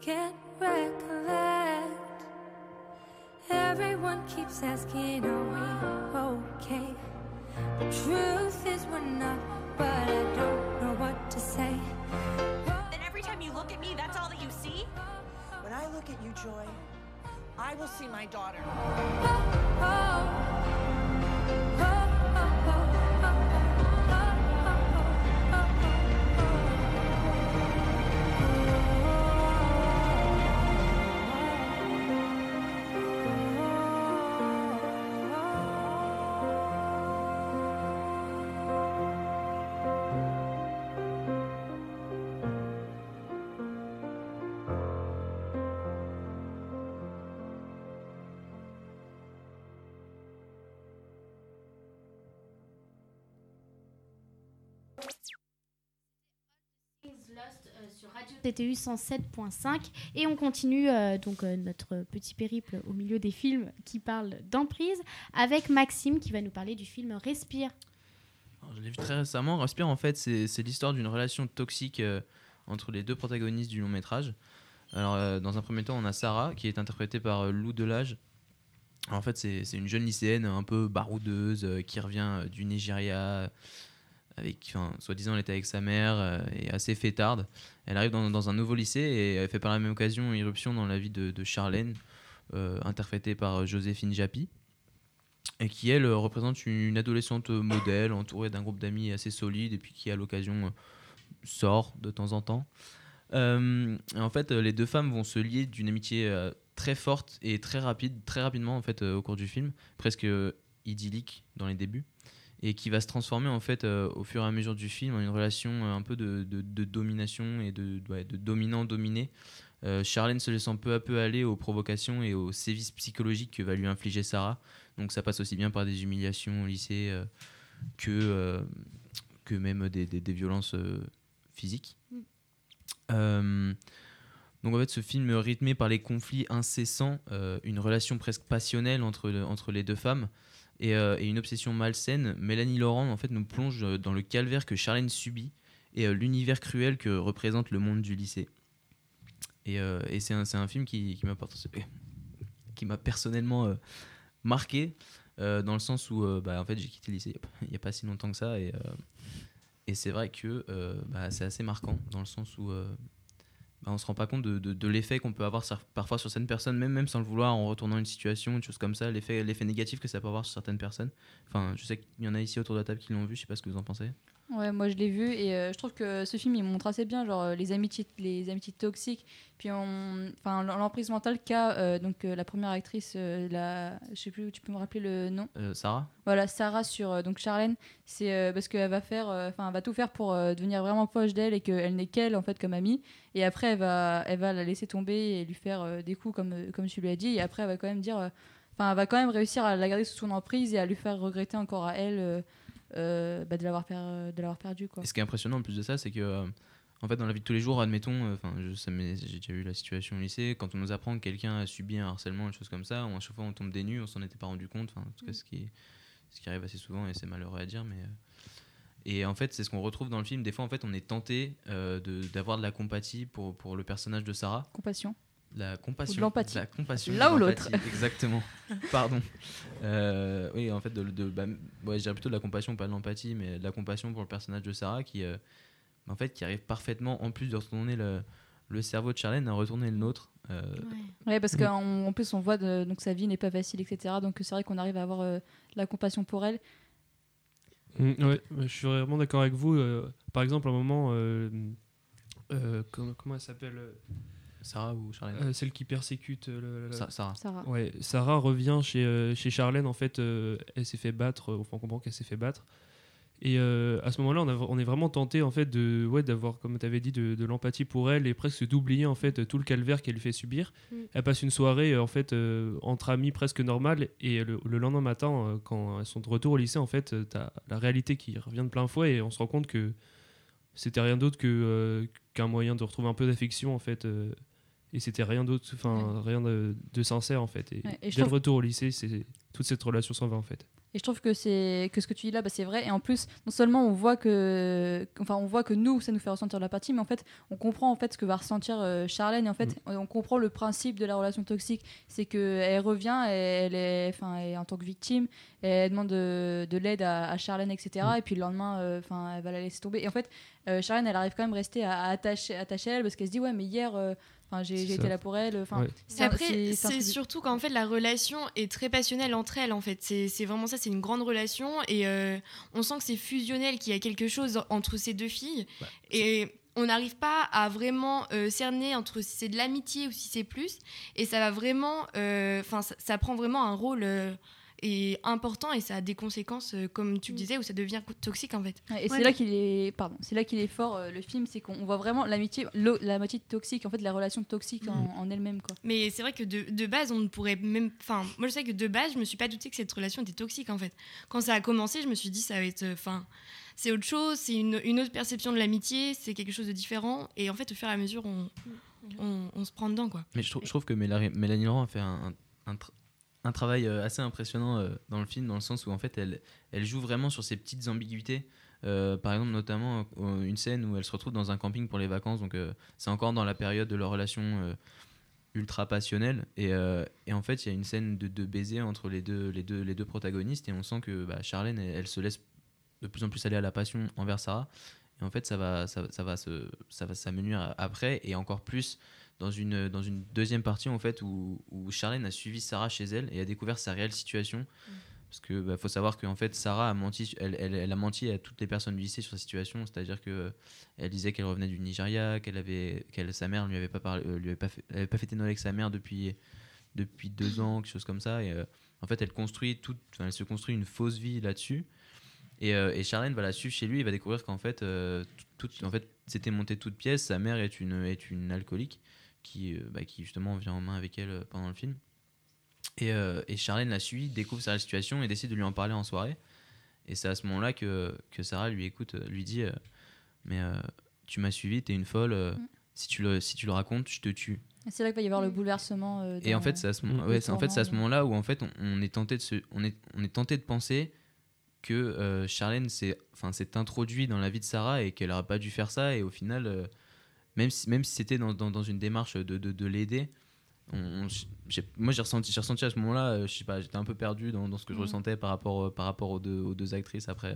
can't recollect. Everyone keeps asking, Are we okay? The truth is, we're not, but I don't know what to say. Then every time you look at me, that's all that you see? When I look at you, Joy, I will see my daughter. Oh, oh, oh. Lost euh, sur Radio TTU 107.5 et on continue euh, donc euh, notre petit périple au milieu des films qui parlent d'emprise avec Maxime qui va nous parler du film Respire. Alors, je l'ai vu très récemment. Respire, en fait, c'est l'histoire d'une relation toxique entre les deux protagonistes du long métrage. Alors, dans un premier temps, on a Sarah, qui est interprétée par Lou Delage. En fait, c'est une jeune lycéenne un peu baroudeuse qui revient du Nigeria. Avec, enfin, soi-disant, elle était avec sa mère euh, et assez fêtarde. Elle arrive dans, un nouveau lycée et elle fait par la même occasion irruption dans la vie de, Charlène, euh, interprétée par euh, Joséphine Japy et qui elle représente une adolescente modèle entourée d'un groupe d'amis assez solide et puis qui à l'occasion sort de temps en temps. En fait, les deux femmes vont se lier d'une amitié très forte et très rapide, très rapidement en fait au cours du film, presque idyllique dans les débuts, et qui va se transformer en fait euh, au fur et à mesure du film en une relation euh, un peu de, de- de domination et de, ouais, de dominant-dominé. Euh, Charlène se laissant peu à peu aller aux provocations et aux sévices psychologiques que va lui infliger Sarah. Donc ça passe aussi bien par des humiliations au lycée euh, que, que même des, des- des violences physiques. Mm. Donc en fait, ce film rythmé par les conflits incessants, euh, une relation presque passionnelle entre, entre les deux femmes et, euh, et une obsession malsaine, Mélanie Laurent en fait nous plonge euh, dans le calvaire que Charlène subit et euh, l'univers cruel que représente le monde du lycée. Et, c'est un, film qui, m'a personnellement marqué dans le sens où bah, en fait j'ai quitté le lycée il n'y a, pas si longtemps que ça et, c'est vrai que bah, c'est assez marquant dans le sens où bah, on se rend pas compte de, l'effet qu'on peut avoir parfois sur certaines personnes, même, sans le vouloir, en retournant une situation, une chose comme ça, l'effet l'effet négatif que ça peut avoir sur certaines personnes. Enfin, je sais qu'il y en a ici autour de la table qui l'ont vu, je sais pas ce que vous en pensez. Ouais, moi je l'ai vu et euh, je trouve que ce film il montre assez bien genre euh, les amitiés les amitiés toxiques. Puis enfin l'emprise mentale qu'a euh, donc euh, la première actrice la je sais plus tu peux me rappeler le nom. Sarah. Voilà Sarah sur donc Charlène. C'est parce qu'elle va faire enfin va tout faire pour devenir vraiment proche d'elle et qu'elle n'est qu'elle en fait comme amie. Et après elle va elle va la laisser tomber et lui faire des coups comme comme tu lui as dit. Et après elle va quand même dire enfin elle va quand même réussir à la garder sous son emprise et à lui faire regretter encore à elle euh, euh, bah, de l'avoir per- de l'avoir perdu quoi. Et ce qui est impressionnant en plus de ça, c'est que euh, en fait dans la vie de tous les jours, admettons, euh, enfin m'est- j'ai déjà eu la situation au lycée, quand on nous apprend que quelqu'un a subi un harcèlement, une chose comme ça, on, à chaque fois on tombe des nues, on s'en était pas rendu compte, enfin en tout cas ce qui, ce qui arrive assez souvent et c'est malheureux à dire, mais euh, et en fait c'est ce qu'on retrouve dans le film. Des fois en fait on est tenté euh, de- d'avoir de la compatie pour pour le personnage de Sarah, compassion la compassion, Ou de l'empathie. la compassion, L'un ou l'autre. exactement. Pardon. Euh, oui, en fait, de, de- bah, ouais, je dirais plutôt de la compassion, pas de l'empathie, mais de la compassion pour le personnage de Sarah qui, euh, en fait, qui arrive parfaitement, en plus de retourner le, le cerveau de Charlène, à retourner le nôtre. Euh, Ouais, parce qu'en en plus, on voit de, donc sa vie n'est pas facile, etc. Donc c'est vrai qu'on arrive à avoir euh, de la compassion pour elle. Mm, ouais, je suis vraiment d'accord avec vous. euh, par exemple, à un moment, euh, euh, comment, comment elle s'appelle euh, Sarah ou Charlène euh, Celle qui persécute euh, le- le- Sa- Sarah. Sarah. Ouais, Sarah revient chez, euh, chez Charlène. En fait, euh, elle s'est fait battre. euh, enfin, on comprend qu'elle s'est fait battre. Et euh, à ce moment-là, on, est vraiment tenté en fait de, ouais, d'avoir, comme tu avais dit, de, de l'empathie pour elle et presque d'oublier en fait tout le calvaire qu'elle lui fait subir. Mm. Elle passe une soirée en fait euh, entre amis presque normale et le, le lendemain matin, quand elles sont de retour au lycée, en fait, tu as la réalité qui revient de plein fouet et on se rend compte que c'était rien d'autre que euh, qu'un moyen de retrouver un peu d'affection en fait. euh, et c'était rien d'autre, enfin rien de, de sincère en fait. Et, Ouais, et je dès le retour au lycée, c'est toute cette relation s'en va en fait. Et je trouve que c'est que ce que tu dis là, bah, c'est vrai. Et en plus, non seulement on voit que, enfin, on voit que nous, ça nous fait ressentir la partie, mais en fait, on comprend en fait ce que va ressentir euh, Charlène. Et en fait, on comprend le principe de la relation toxique, c'est que elle revient, et elle est, enfin, en tant que victime, et elle demande de, de l'aide à, à Charlène, etc. Et puis le lendemain, euh, enfin, elle va la laisser tomber. Et en fait, euh, Charlène, elle arrive quand même rester à, à attacher, attacher à elle parce qu'elle se dit ouais, mais hier, euh, enfin, j'ai été là pour elle. Enfin, Ouais. Après, c'est surtout qu'en fait, la relation est très passionnelle entre elles, en fait. C'est c'est vraiment ça, c'est une grande relation. Et euh, on sent que c'est fusionnel, qu'il y a quelque chose entre ces deux filles. Et on n'arrive pas à vraiment euh, cerner entre si c'est de l'amitié ou si c'est plus. Et ça va vraiment. euh, Enfin, ça, ça prend vraiment un rôle. Euh, et important et ça a des conséquences euh, comme tu le disais où ça devient toxique en fait Ouais, Et Ouais. c'est là qu'il est, pardon, c'est là qu'il est fort euh, le film, c'est qu'on voit vraiment l'amitié, la moitié toxique, en fait, la relation toxique en, en elle-même, quoi. Mais c'est vrai que de, de base, on ne pourrait même. Enfin, moi, je sais que de base, je me suis pas douté que cette relation était toxique, en fait. Quand ça a commencé, je me suis dit, ça va être. Enfin, c'est autre chose, c'est une, une autre perception de l'amitié, c'est quelque chose de différent. Et en fait, au fur et à mesure, on, on, on se prend dedans, quoi. Mais je, trouve- je trouve que Mélanie, Laurent a fait un, un- un tra- un travail euh, assez impressionnant euh, dans le film, dans le sens où en fait elle, elle joue vraiment sur ces petites ambiguïtés. Euh, par exemple, notamment une scène où elle se retrouve dans un camping pour les vacances, donc c'est encore dans la période de leur relation ultra passionnelle. Et, et en fait, il y a une scène de, de baiser entre les deux, les, deux, les deux protagonistes, et on sent que bah, Charlène, elle, se laisse de plus en plus aller à la passion envers Sarah. Et en fait, ça va, ça, ça va ça va s'amenuire après, et encore plus dans une, dans une deuxième partie en fait où, où Charlène a suivi Sarah chez elle et a découvert sa réelle situation. Parce que bah, faut savoir qu'en fait Sarah a menti, elle, elle, elle a menti à toutes les personnes du lycée sur sa situation, c'est-à-dire que euh, elle disait qu'elle revenait du Nigeria, qu'elle avait, qu'elle sa mère lui avait pas parlé, euh, lui avait pas, fait, avait pas fêté Noël avec sa mère depuis depuis deux ans, quelque chose comme ça. Et euh, en fait elle construit toute, elle se construit une fausse vie là-dessus. Et, euh, et Charlène va la suivre chez lui et va découvrir qu'en fait, tout- en fait c'était monté toute pièce. Sa mère est une, est une alcoolique qui, euh, bah, qui justement vient en main avec elle euh, pendant le film. Et, euh, et Charlène la suit, découvre sa situation et décide de lui en parler en soirée. Et c'est à ce moment-là que, que Sarah lui écoute, lui dit euh, Mais euh, tu m'as suivi, t'es une folle, euh, si tu le, si tu le racontes, je te tue. C'est là qu'il va y avoir le bouleversement. euh, Et en fait, c'est à ce, moment, Mm. ouais, c'est- en fait, c'est à ce tourment, moment-là où en fait, on, on est tenté de se, on est, on est tenté de penser que euh, Charlène s'est, enfin, s'est introduit dans la vie de Sarah et qu'elle n'aurait pas dû faire ça. Et au final, euh, même si, même si c'était dans, dans, dans une démarche de, de, de l'aider, on- on- j'ai- moi j'ai ressenti, j'ai ressenti à ce moment-là, euh, je sais pas, j'étais un peu perdu dans, dans ce que je Mhm. ressentais par rapport, euh, par rapport aux, deux, aux deux actrices après.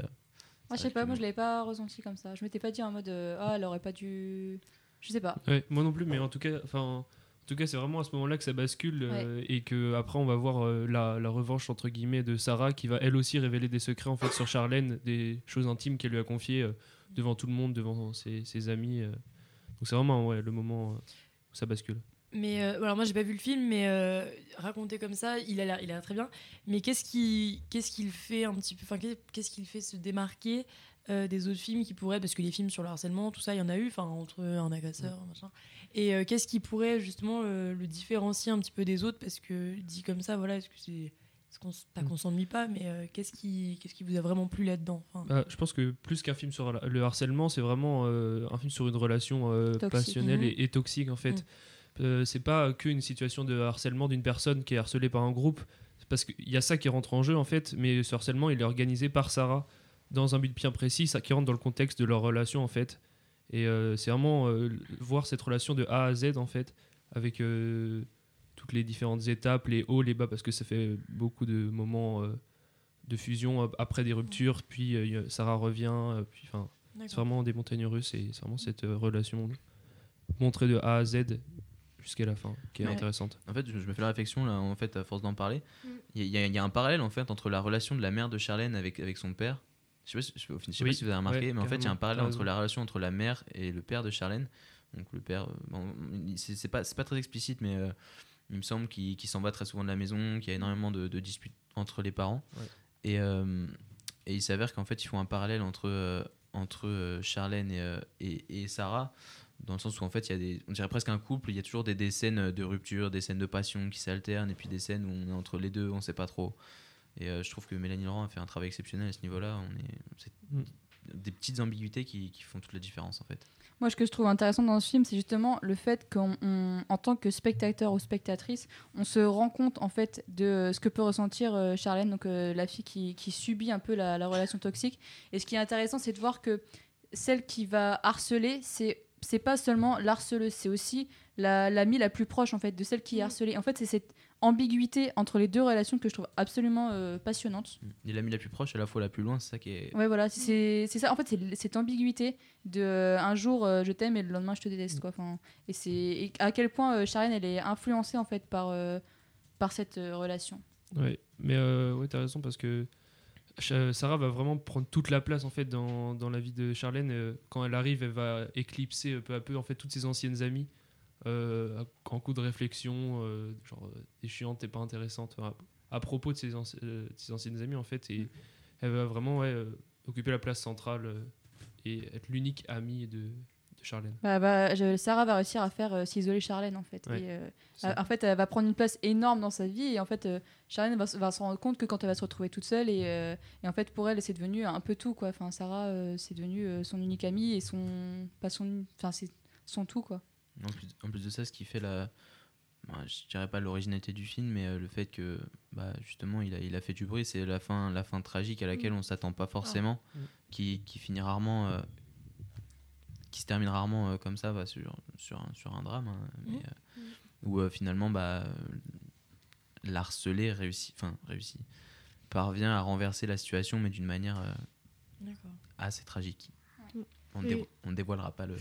Moi, je sais pas, moi je l'avais pas ressenti comme ça. Je m'étais pas dit en mode ah elle aurait pas dû. Je sais pas. Ouais, moi non plus, mais en tout cas, enfin, en tout cas, c'est vraiment à ce moment-là que ça bascule euh, et que après on va voir euh, la, la revanche entre guillemets de Sarah qui va elle aussi révéler des secrets en fait sur Charlène, des choses intimes qu'elle lui a confiées euh, devant tout le monde, devant ses, ses amis. Donc c'est vraiment ouais, le moment euh, où ça bascule. Mais euh, alors moi j'ai pas vu le film, mais euh, raconté comme ça, il a l'air, il a très bien. Mais qu'est-ce qui, qu'est-ce qu'il fait un petit peu, enfin qu'est- qu'est-ce qu'il fait se démarquer euh, des autres films qui pourraient, parce que les films sur le harcèlement, tout ça, il y en a eu, enfin entre un agresseur, machin. Et qu'est-ce qui pourrait justement le, différencier un petit peu des autres, parce que dit comme ça, voilà, est-ce que c'est, qu'on, pas Mm. qu'on s'ennuie pas, mais euh, qu'est-ce qui, qu'est-ce qui vous a vraiment plu là-dedans Enfin, Bah, je pense que plus qu'un film sur le harcèlement, c'est vraiment euh, un film sur une relation euh, passionnelle et, et toxique en fait. Euh, c'est pas qu'une situation de harcèlement d'une personne qui est harcelée par un groupe, C'est parce qu'il y a ça qui rentre en jeu en fait, mais ce harcèlement il est organisé par Sarah dans un but bien précis, ça qui rentre dans le contexte de leur relation en fait. Et euh, c'est vraiment euh, voir cette relation de A à Z en fait, avec euh, toutes les différentes étapes, les hauts, les bas, parce que ça fait beaucoup de moments euh, de fusion après des ruptures, puis euh, Sarah revient, euh, puis enfin, c'est vraiment des montagnes russes et c'est vraiment cette euh, relation montrée de A à Z jusqu'à la fin qui est Ouais. intéressante. En fait, je, je me fais la réflexion là, en fait, à force d'en parler. Mm. Il y, a- il y a un parallèle en fait entre la relation de la mère de Charlène avec, avec son père. Je sais pas, si- je sais pas- je sais pas Oui, si vous avez remarqué, ouais, mais en fait, il y a un parallèle entre la relation entre la mère et le père de Charlène. Donc le père, bon, c'est pas, c'est pas très explicite, mais euh, il me semble qu'il qu'il s'en va très souvent de la maison, qu'il y a énormément de, de disputes entre les parents. Ouais. Et, euh, et il s'avère qu'en fait, ils font un parallèle entre, euh, entre euh, Charlène et, et, et Sarah, dans le sens où en fait, il y a des, on dirait presque un couple, il y a toujours des, des scènes de rupture, des scènes de passion qui s'alternent, et puis des scènes où on est entre les deux, on sait pas trop. Et euh, je trouve que Mélanie Laurent a fait un travail exceptionnel à ce niveau-là. On est, c'est Mm. des petites ambiguïtés qui, qui font toute la différence en fait. Moi, ce que je trouve intéressant dans ce film, c'est justement le fait qu'en tant que spectateur ou spectatrice, on se rend compte en fait de ce que peut ressentir euh, Charlène, euh, la fille qui, subit un peu la relation toxique. Et ce qui est intéressant, c'est de voir que celle qui va harceler, c'est c'est pas seulement l'harceleuse, c'est aussi la- l'amie la, plus proche en fait de celle qui est Mhm. harcelée. En fait, c'est cette ambiguïté entre les deux relations que je trouve absolument euh, passionnante. Et l'amie la plus proche, à la fois la plus loin, c'est ça qui est. Ouais, voilà, c'est c'est ça. En fait, c'est cette ambiguïté de euh, un jour euh, je t'aime et le lendemain je te déteste, quoi. Enfin, et c'est à quel point euh, Charlène elle est influencée en fait par euh, par cette euh, relation. Ouais, mais euh, ouais, t'as raison parce que Sarah va vraiment prendre toute la place en fait dans, dans la vie de Charlène. Euh, Quand elle arrive, elle va éclipser euh, peu à peu en fait toutes ses anciennes amies euh, en coup de réflexion, euh, genre euh, t'es chiante, t'es pas intéressante. à propos de ses, anci- euh, de ses anciennes amies en fait, et elle va vraiment ouais, euh, occuper la place centrale euh, et être l'unique amie de, de Charlène. Bah, bah, je- Sarah va réussir à faire euh, s'isoler Charlène en fait. Ouais. Et, euh, Ça. en fait, elle va prendre une place énorme dans sa vie et en fait, euh, Charlène va, se- va se rendre compte que quand elle va se retrouver toute seule et, euh, et en fait pour elle c'est devenu un peu tout quoi. Enfin, Sarah euh, c'est devenu euh, son unique amie et son pas son enfin c'est son tout quoi. En plus, en plus de ça, ce qui fait la. bah, je dirais pas l'originalité du film, mais euh, le fait que bah, justement il a, il a fait du bruit, c'est la fin, la fin tragique à laquelle on s'attend pas forcément, Mm. qui, qui finit rarement. Qui se termine rarement euh, comme ça bah, sur, sur, un, sur un drame, hein, mais, Mm. euh, où euh, finalement bah, l'harcelé réussit, enfin réussit, parvient à renverser la situation, mais d'une manière euh, assez tragique. Ouais. On, dévo- on dévoilera pas le,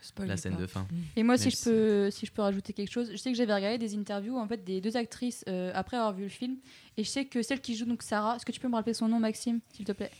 Spoil la scène pas. de fin. Et moi, si je, peux, si je peux rajouter quelque chose, je sais que j'avais regardé des interviews en fait, des deux actrices euh, après avoir vu le film. Et je sais que celle qui joue donc Sarah, est-ce que tu peux me rappeler son nom, Maxime, s'il te plaît?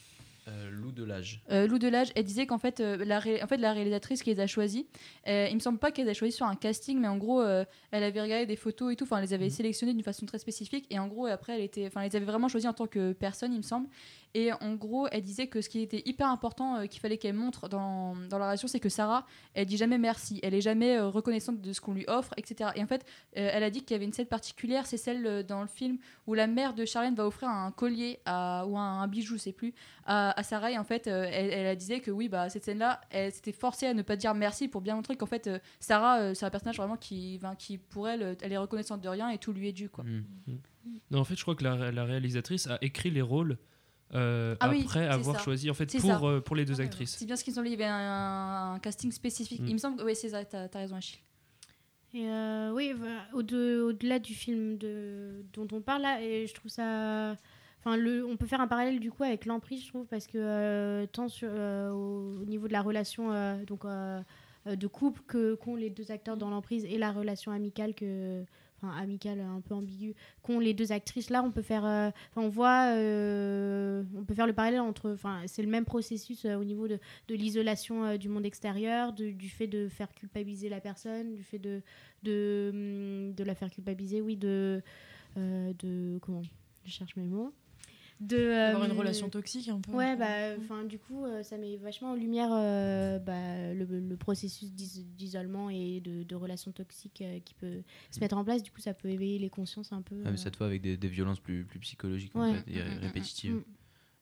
Euh, Loup de l'âge. euh, Lou Delage, elle disait qu'en fait, euh, la, ré- en fait, la réalisatrice qui les a choisis, euh, il me semble pas qu'elle les a choisis sur un casting, mais en gros, euh, elle avait regardé des photos et tout, enfin, elle les avait sélectionnées d'une façon très spécifique, et en gros, après, elle était, enfin, elle les avait vraiment choisis en tant que personne, il me semble. Et en gros, elle disait que ce qui était hyper important, euh, qu'il fallait qu'elle montre dans, dans la relation, c'est que Sarah, elle dit jamais merci, elle est jamais euh, reconnaissante de ce qu'on lui offre, etc. Et en fait, euh, elle a dit qu'il y avait une scène particulière, c'est celle euh, dans le film où la mère de Charlène va offrir un collier ou un, bijou, je sais plus, à, Sarah et en fait elle, elle a disait que oui bah cette scène là elle s'était forcée à ne pas dire merci pour bien montrer qu'en fait Sarah c'est un personnage vraiment qui, qui pour elle elle est reconnaissante de rien et tout lui est dû quoi. Mm. Non, en fait, je crois que la réalisatrice a écrit les rôles euh, Ah après avoir ça. choisi en fait pour, euh, pour les deux actrices. C'est bien ce qu'ils ont dit il y avait un, un casting spécifique. Mm. Il me semble que oui c'est ça t'as as raison Achille. Et euh, oui, voilà, au-de- au-delà du film de, dont on parle là, et je trouve ça. Enfin, le, on peut faire un parallèle du coup avec l'emprise, je trouve, parce que euh, tant sur, euh, au, au niveau de la relation euh, donc, de couple que qu'ont les deux acteurs dans l'emprise et la relation amicale que. Enfin, amicale un peu ambiguë qu'ont les deux actrices là on peut faire euh, on voit euh, on peut faire le parallèle entre enfin c'est le même processus euh, au niveau de, de l'isolation du monde extérieur de- du fait de faire culpabiliser la personne du fait de de, hum, de la faire culpabiliser, oui, de, de comment? Je cherche mes mots. De Avoir euh, une relation toxique un peu. Ouais, bah, enfin, du coup, euh, ça met vachement en lumière euh, bah, le, le processus d'is- d'isolement et de, de relations toxiques euh, qui peut se mettre en place. Du coup, ça peut éveiller les consciences un peu. Ah, mais euh. cette fois avec des, des violences plus, plus psychologiques en fait, et Mm, mm, mm, répétitives. mm.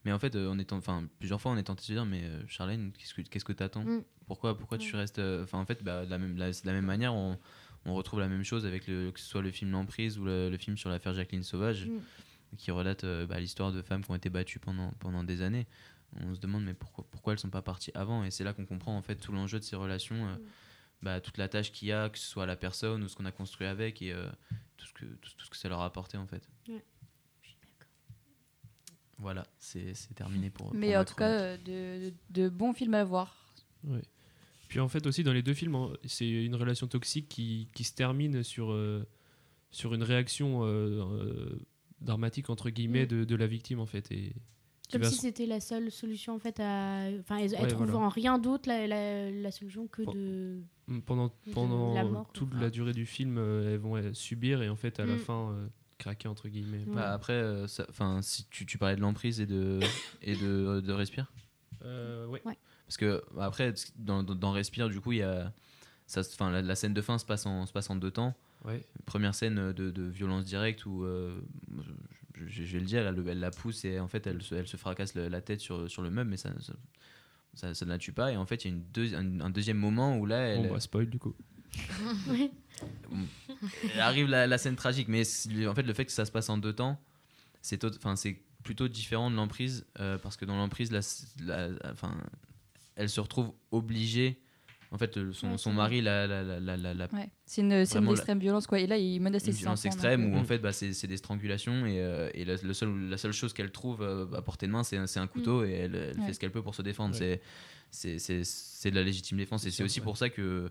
Mais en fait, euh, on est en- enfin plusieurs fois on est tenté de se dire mais euh, Charlène, qu'est-ce que qu'est-ce que t'attends? Mm. Pourquoi pourquoi tu restes euh, Enfin en fait, bah, de la même la- de la même manière, on, on retrouve la même chose avec le, que ce soit le film L'emprise ou le, le film sur l'affaire Jacqueline Sauvage, Mm. Qui relate euh, bah, l'histoire de femmes qui ont été battues pendant pendant des années. On se demande mais pourquoi pourquoi elles sont pas parties avant? Et c'est là qu'on comprend en fait tout l'enjeu de ces relations. euh, bah, toute la tâche qu'il y a, que ce soit la personne ou ce qu'on a construit avec et euh, tout, ce que, tout, tout ce que ça leur a apporté en fait. Ouais. Voilà, c'est c'est terminé pour. Mais ma en tout cas de, de bons films à voir. Ouais. Puis en fait aussi dans les deux films, c'est une relation toxique qui, qui se termine sur, euh, sur une réaction euh, dramatique entre guillemets Mm. de, de la victime en fait. Et Comme si se- c'était la seule solution en fait à. Enfin, elle, Ouais, trouve voilà. en rien d'autre la, la, la solution que de. Mm, pendant, de pendant la mort, quoi. toute la durée du film, euh, elles vont euh, subir et en fait à la Mm. fin euh, craquer entre guillemets. Ouais. Bah, après, euh, enfin, si tu, tu parlais de l'emprise et de et de, de respire, Euh, ouais. Ouais. parce que bah, après dans, dans, dans respire du coup il y a ça, enfin la, la scène de fin se passe en se passe en deux temps. Ouais. Première scène de, de violence directe où euh, je, vais le dire, elle, elle la pousse et en fait elle se, elle se fracasse la tête sur, sur le meuble, mais ça, ça, ça, ça ne la tue pas. Et en fait il y a une un, un deuxième moment où là elle, Bon bah spoil du coup. Arrive la, la scène tragique, mais en fait, le fait que ça se passe en deux temps, c'est tot- enfin, c'est plutôt différent de l'emprise, euh, parce que dans l'emprise, la, la- enfin, elle se retrouve obligée. En fait, le- son, mari la, la, la, la, Ouais. C'est une la- d'extrême violence quoi. Et là il menace une ses violence enfants, extrême donc, où euh, en fait bah, c'est c'est des strangulations et, euh, et la, le seul, la seule chose qu'elle trouve euh, à portée de main c'est un, c'est un couteau et elle, elle Ouais. fait ce qu'elle peut pour se défendre. Ouais. C'est- C'est c'est- c'est de la légitime défense et c'est aussi ouais. pour ça que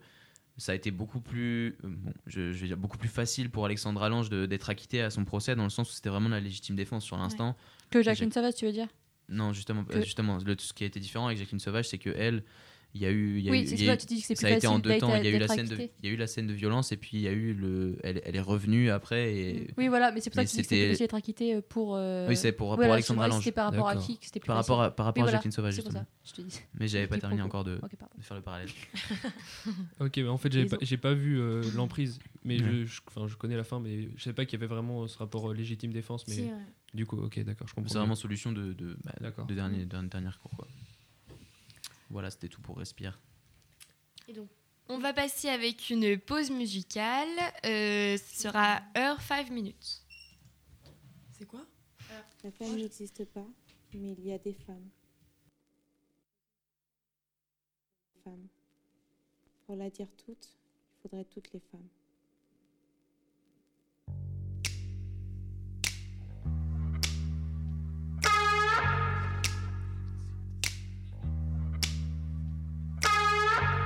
ça a été beaucoup plus, euh, bon, je, je vais dire beaucoup plus facile pour Alexandre Allange de- d'être acquitté à son procès dans le sens où c'était vraiment de la légitime défense sur l'instant. Que Jacqueline Savas tu veux dire? Non, justement, Que- euh, justement le, ce qui a été différent avec Jacqueline Sauvage, c'est que elle, il y a eu, il y a Oui, eu- c'est il y a ça, eu- a été en facile deux temps. Il y a eu la scène de, il y a eu la scène de violence et puis il y a eu le, elle, elle est revenue après et Oui voilà mais c'est pour ça mais que c'était facile d'être acquitté euh, pour. euh, Oui, c'est pour- pour voilà, Alexandre c'est- Allange. C'était par rapport à qui c'était plus par rapport à, facile. par rapport Oui, à Jacqueline Sauvage C'est pour justement. ça je te dis. Mais j'avais pas terminé encore de, Ok, pardon. de faire le parallèle. Ok, bah en fait, j'ai pas, pas vu euh, l'emprise, mais Ouais. je, enfin, je connais la fin, mais je savais pas qu'il y avait vraiment ce rapport euh, légitime défense. Mais du coup, ok, d'accord, je comprends. C'est vraiment solution de, de, bah, dernier, dernière cour. Quoi. Voilà, c'était tout pour Respire. Et donc, On va passer avec une pause musicale. Euh, ce sera Heure 5 minutes. C'est quoi? La femme n'existe pas, mais il y a des femmes. Femmes. Pour la dire toute, il faudrait toutes les femmes.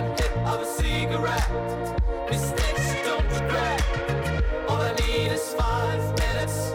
one hit of a cigarette. Mistakes don't regret. All I need is five minutes,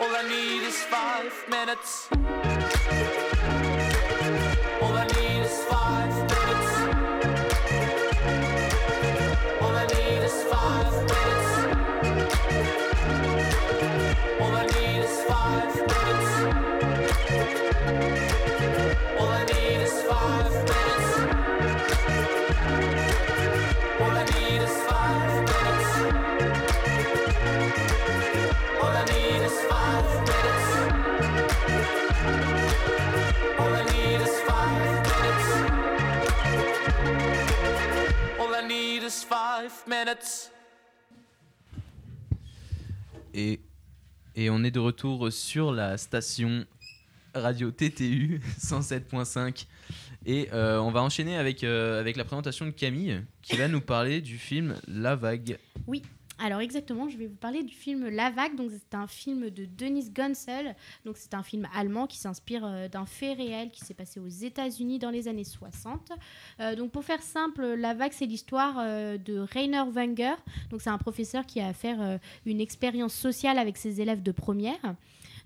All I need is five minutes. Minutes. Et, et on est de retour sur la station radio TTU 107.5. Et euh, on va enchaîner avec, euh, avec la présentation de Camille qui va nous parler du film La Vague. Oui. Alors exactement, je vais vous parler du film La Vague. Donc c'est un film de Denis Gunsel. Donc c'est un film allemand qui s'inspire euh, d'un fait réel qui s'est passé aux États-Unis dans les années 60. Euh, donc pour faire simple, La Vague c'est l'histoire euh, de Rainer Wenger. Donc c'est un professeur qui a à faire une expérience sociale avec ses élèves de première.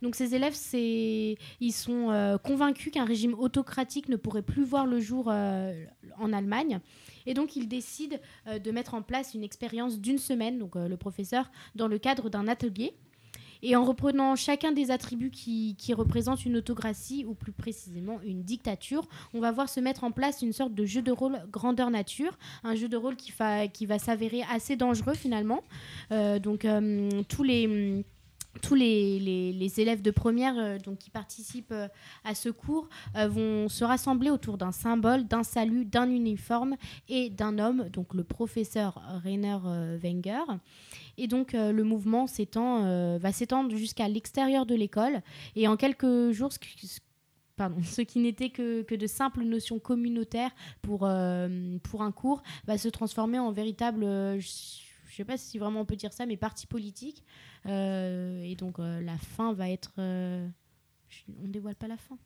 Donc ces élèves, ils sont convaincus qu'un régime autocratique ne pourrait plus voir le jour en Allemagne. Et donc ils décident euh, de mettre en place une expérience d'une semaine, donc euh, le professeur, dans le cadre d'un atelier. Et en reprenant chacun des attributs qui, qui représentent une autocratie, ou plus précisément une dictature, on va voir se mettre en place une sorte de jeu de rôle grandeur nature, un jeu de rôle qui, fa- qui va s'avérer assez dangereux finalement. Euh, donc tous les tous les, élèves de première euh, donc, qui participent euh, à ce cours euh, vont se rassembler autour d'un symbole, d'un salut, d'un uniforme et d'un homme, donc le professeur Rainer Wenger. Et donc le mouvement va s'étendre jusqu'à l'extérieur de l'école. Et en quelques jours, ce qui, n'était que, de simples notions communautaires pour, pour un cours va se transformer en véritable... je sais pas si vraiment on peut dire ça, mais parti politique. Euh, et donc euh, la fin va être. euh, on dévoile pas la fin.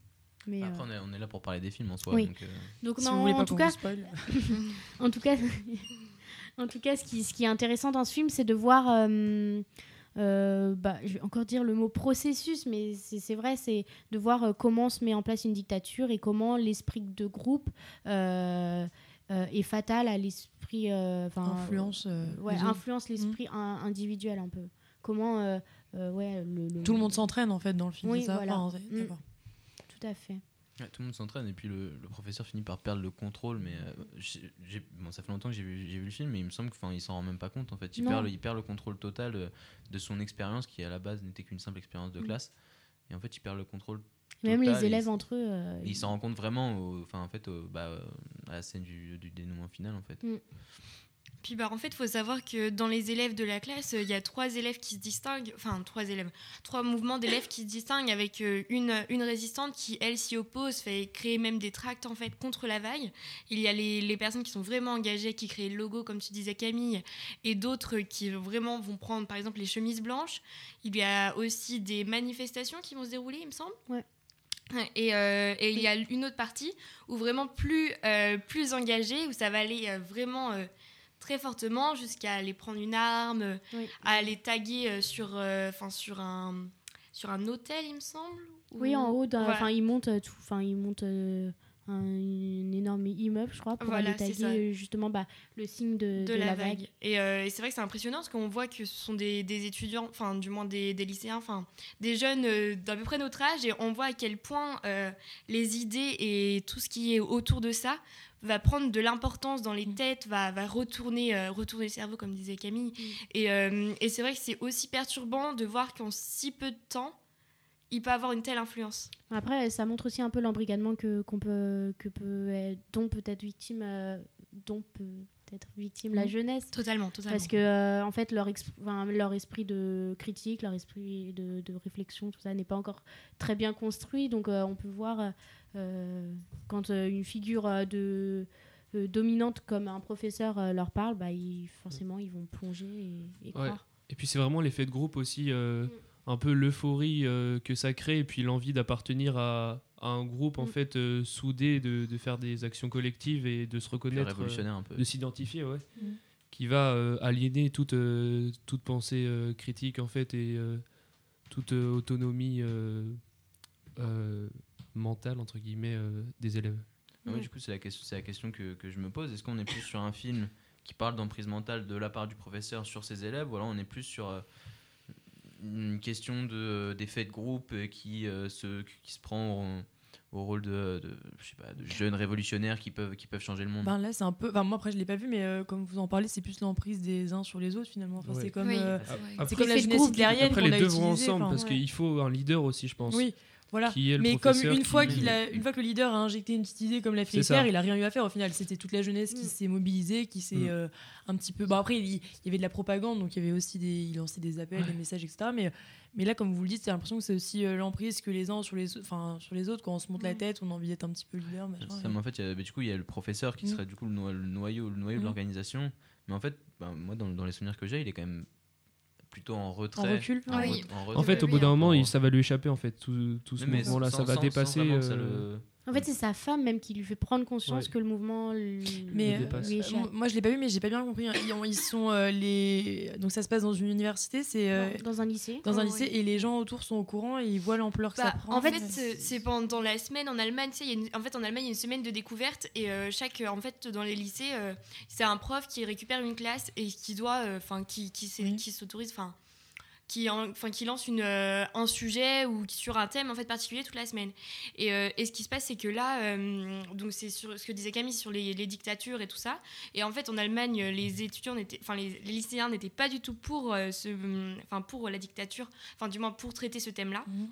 Mais, Après, euh, on est, on est là pour parler des films en soi. oui. donc, euh, Donc, Si non, vous voulez en pas tout cas, en tout cas, en tout cas, ce qui, ce qui est intéressant dans ce film, c'est de voir. euh, euh, bah, je vais encore dire le mot processus, mais c'est vrai, c'est de voir comment se met en place une dictature et comment l'esprit de groupe est fatal à l'esprit. euh, Influence, euh, ouais, influence l'esprit in- individuel un peu. Comment. euh, euh, ouais, le, le- Tout le monde s'entraîne en fait dans le film. Oui, ça? voilà. Enfin, Mm. d'accord. Tout à fait. Ouais, tout le monde s'entraîne et puis le, le professeur finit par perdre le contrôle. Mais euh, j'ai- j'ai- bon, ça fait longtemps que j'ai vu, vu le film, mais il me semble qu'il s'en rend même pas compte en fait. Il perd, le, il perd le contrôle total euh, de son expérience qui à la base n'était qu'une simple expérience de Mm. classe. Et en fait, il perd le contrôle Même les élèves il- entre eux. euh, il s'en rend compte vraiment, au- enfin en fait, au- bah, à la scène du, du dénouement final en fait. Mm. Puis bah, en fait, il faut savoir que dans les élèves de la classe, il y a trois élèves qui se distinguent, enfin trois élèves, trois mouvements d'élèves qui se distinguent avec euh, une, une résistante qui, elle, s'y oppose, fait créer même des tracts en fait contre la vague. Il y a les, les personnes qui sont vraiment engagées, qui créent le logo, comme tu disais Camille, et d'autres qui vraiment vont prendre par exemple les chemises blanches. Il y a aussi des manifestations qui vont se dérouler, il me semble. Ouais. Et, euh, et il y a une autre partie où vraiment plus, euh, plus engagée, où ça va aller euh, vraiment euh, très fortement jusqu'à aller prendre une arme, Oui. à aller taguer sur, euh, 'fin, sur, un, sur un hôtel, il me semble. Oui, ou- en haut, Voilà. enfin, ils montent euh, tout, enfin, ils montent euh, un, un énorme immeuble, je crois, pour Voilà, aller taguer euh, justement bah, le signe de, de, de la, la vague. vague. Et, euh, et c'est vrai que c'est impressionnant parce qu'on voit que ce sont des, des étudiants, enfin du moins des, des lycéens, enfin des jeunes euh, d'à peu près notre âge et on voit à quel point euh, les idées et tout ce qui est autour de ça va prendre de l'importance dans Mm. les têtes, va, va retourner, euh, retourner le cerveau comme disait Camille. Et, euh, et c'est vrai que c'est aussi perturbant de voir qu'en si peu de temps, il peut avoir une telle influence. Après, ça montre aussi un peu l'embrigadement que, qu'on peut, que peut être, dont peut être victime, euh, dont peut être victime la Mhm. jeunesse. Totalement, totalement. Parce que, euh, en fait, leur, esprit de critique, leur esprit de, de réflexion, tout ça n'est pas encore très bien construit. Donc, euh, on peut voir quand euh, une figure euh, de, euh, dominante comme un professeur euh, leur parle, bah, ils, forcément, ils vont plonger et, et Ouais. croire. Et puis c'est vraiment l'effet de groupe aussi, euh, un peu l'euphorie euh, que ça crée, et puis l'envie d'appartenir à, à un groupe en Mm. fait euh, soudé, de, de faire des actions collectives et de se reconnaître, révolutionnaire euh, un peu. de s'identifier, ouais, Mm. qui va euh, aliéner toute, euh, toute pensée euh, critique en fait et euh, toute euh, autonomie euh, euh, mentale entre guillemets euh, des élèves. Ah ouais, du coup, c'est la, question- c'est la question que, que je me pose. Est-ce qu'on est plus sur un film qui parle d'emprise mentale de la part du professeur sur ses élèves, ou alors on est plus sur euh, une question de, d'effet de groupe euh, qui, euh, se, qui se prend au, au rôle de, de, je sais pas, de jeunes révolutionnaires qui peuvent, qui peuvent changer le monde Ben là, c'est un peu. Enfin, moi, après, je l'ai pas vu, mais euh, comme vous en parlez, c'est plus l'emprise des uns sur les autres, finalement. Enfin, Ouais. C'est comme, Oui, euh, c'est comme la jeunesse hitlérienne Après les a deux vont ensemble enfin, parce ouais. qu'il faut un leader aussi, je pense. Oui, voilà. Qui est le mais comme une fois, qui- qu'il a, une fois que le leader a injecté une petite idée comme l'a fait il a rien eu à faire au final. C'était toute la jeunesse qui Mm. s'est mobilisée, qui s'est Mm. euh, un petit peu. Bon, après, il, il y avait de la propagande, donc il y avait aussi des. Il lançait des appels, Ouais. des messages, etc. Mais, mais là, comme vous le dites, j'ai l'impression que c'est aussi euh, l'emprise que les uns sur les, enfin, sur les autres. Quand on se monte la Mm. tête, on a envie d'être un petit peu leader. Machin, Ça, mais en fait, il y a- mais du coup, il y a le professeur qui serait du coup le, no- le noyau, le noyau de l'organisation. Mais en fait, ben, moi, dans, dans les souvenirs que j'ai, il est quand même plutôt en retrait. En recul. En, Oui. re- en fait, au bout d'un moment, il, ça va lui échapper en fait, tout, tout ce mouvement-là, ça va sans- sans dépasser. ça le- En fait, c'est sa femme même qui lui fait prendre conscience Ouais. que le mouvement l- Mais euh, dépasse. lui euh, échappe. moi, je l'ai pas vu, mais j'ai pas bien compris. hein. Ils, ont- ils sont euh, les. Donc ça se passe dans une université, c'est euh, dans un lycée. dans un Oh, lycée, et les gens autour sont au courant et ils voient l'ampleur que ça Bah, prend. en fait, c'est- pendant la semaine en Allemagne. Tu sais, il y a une- en fait, en Allemagne, il y a une semaine de découverte et euh, chaque, en fait, dans les lycées, euh, c'est un prof qui récupère une classe et qui doit, euh, enfin, qui, qui, s'est- Oui. qui s'autorise, enfin, qui, en- qui lance une, euh, un sujet ou sur un thème en fait particulier toute la semaine. Et, euh, et ce qui se passe, c'est que là, euh, donc c'est sur ce que disait Camille sur les, les dictatures et tout ça. Et en fait, en Allemagne, les étudiants enfin, les, les lycéens n'étaient pas du tout pour ce, enfin, pour la dictature, enfin, du moins pour traiter ce thème-là. Mhm.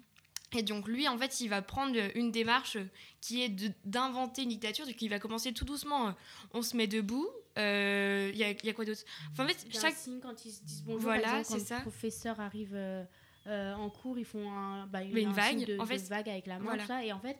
Et donc lui, en fait, il va prendre une démarche qui est d'inventer une dictature. Donc il va commencer tout doucement. On se met debout. Euh, Il y, a, il y a quoi d'autre Enfin, en fait, un chaque signe quand ils se disent bonjour. Voilà, exemple, quand c'est ça. Le professeur arrive euh, euh, en cours, ils font un, bah, une un vague, signe de, en de fait, vague avec la main, voilà. ça. Et en fait,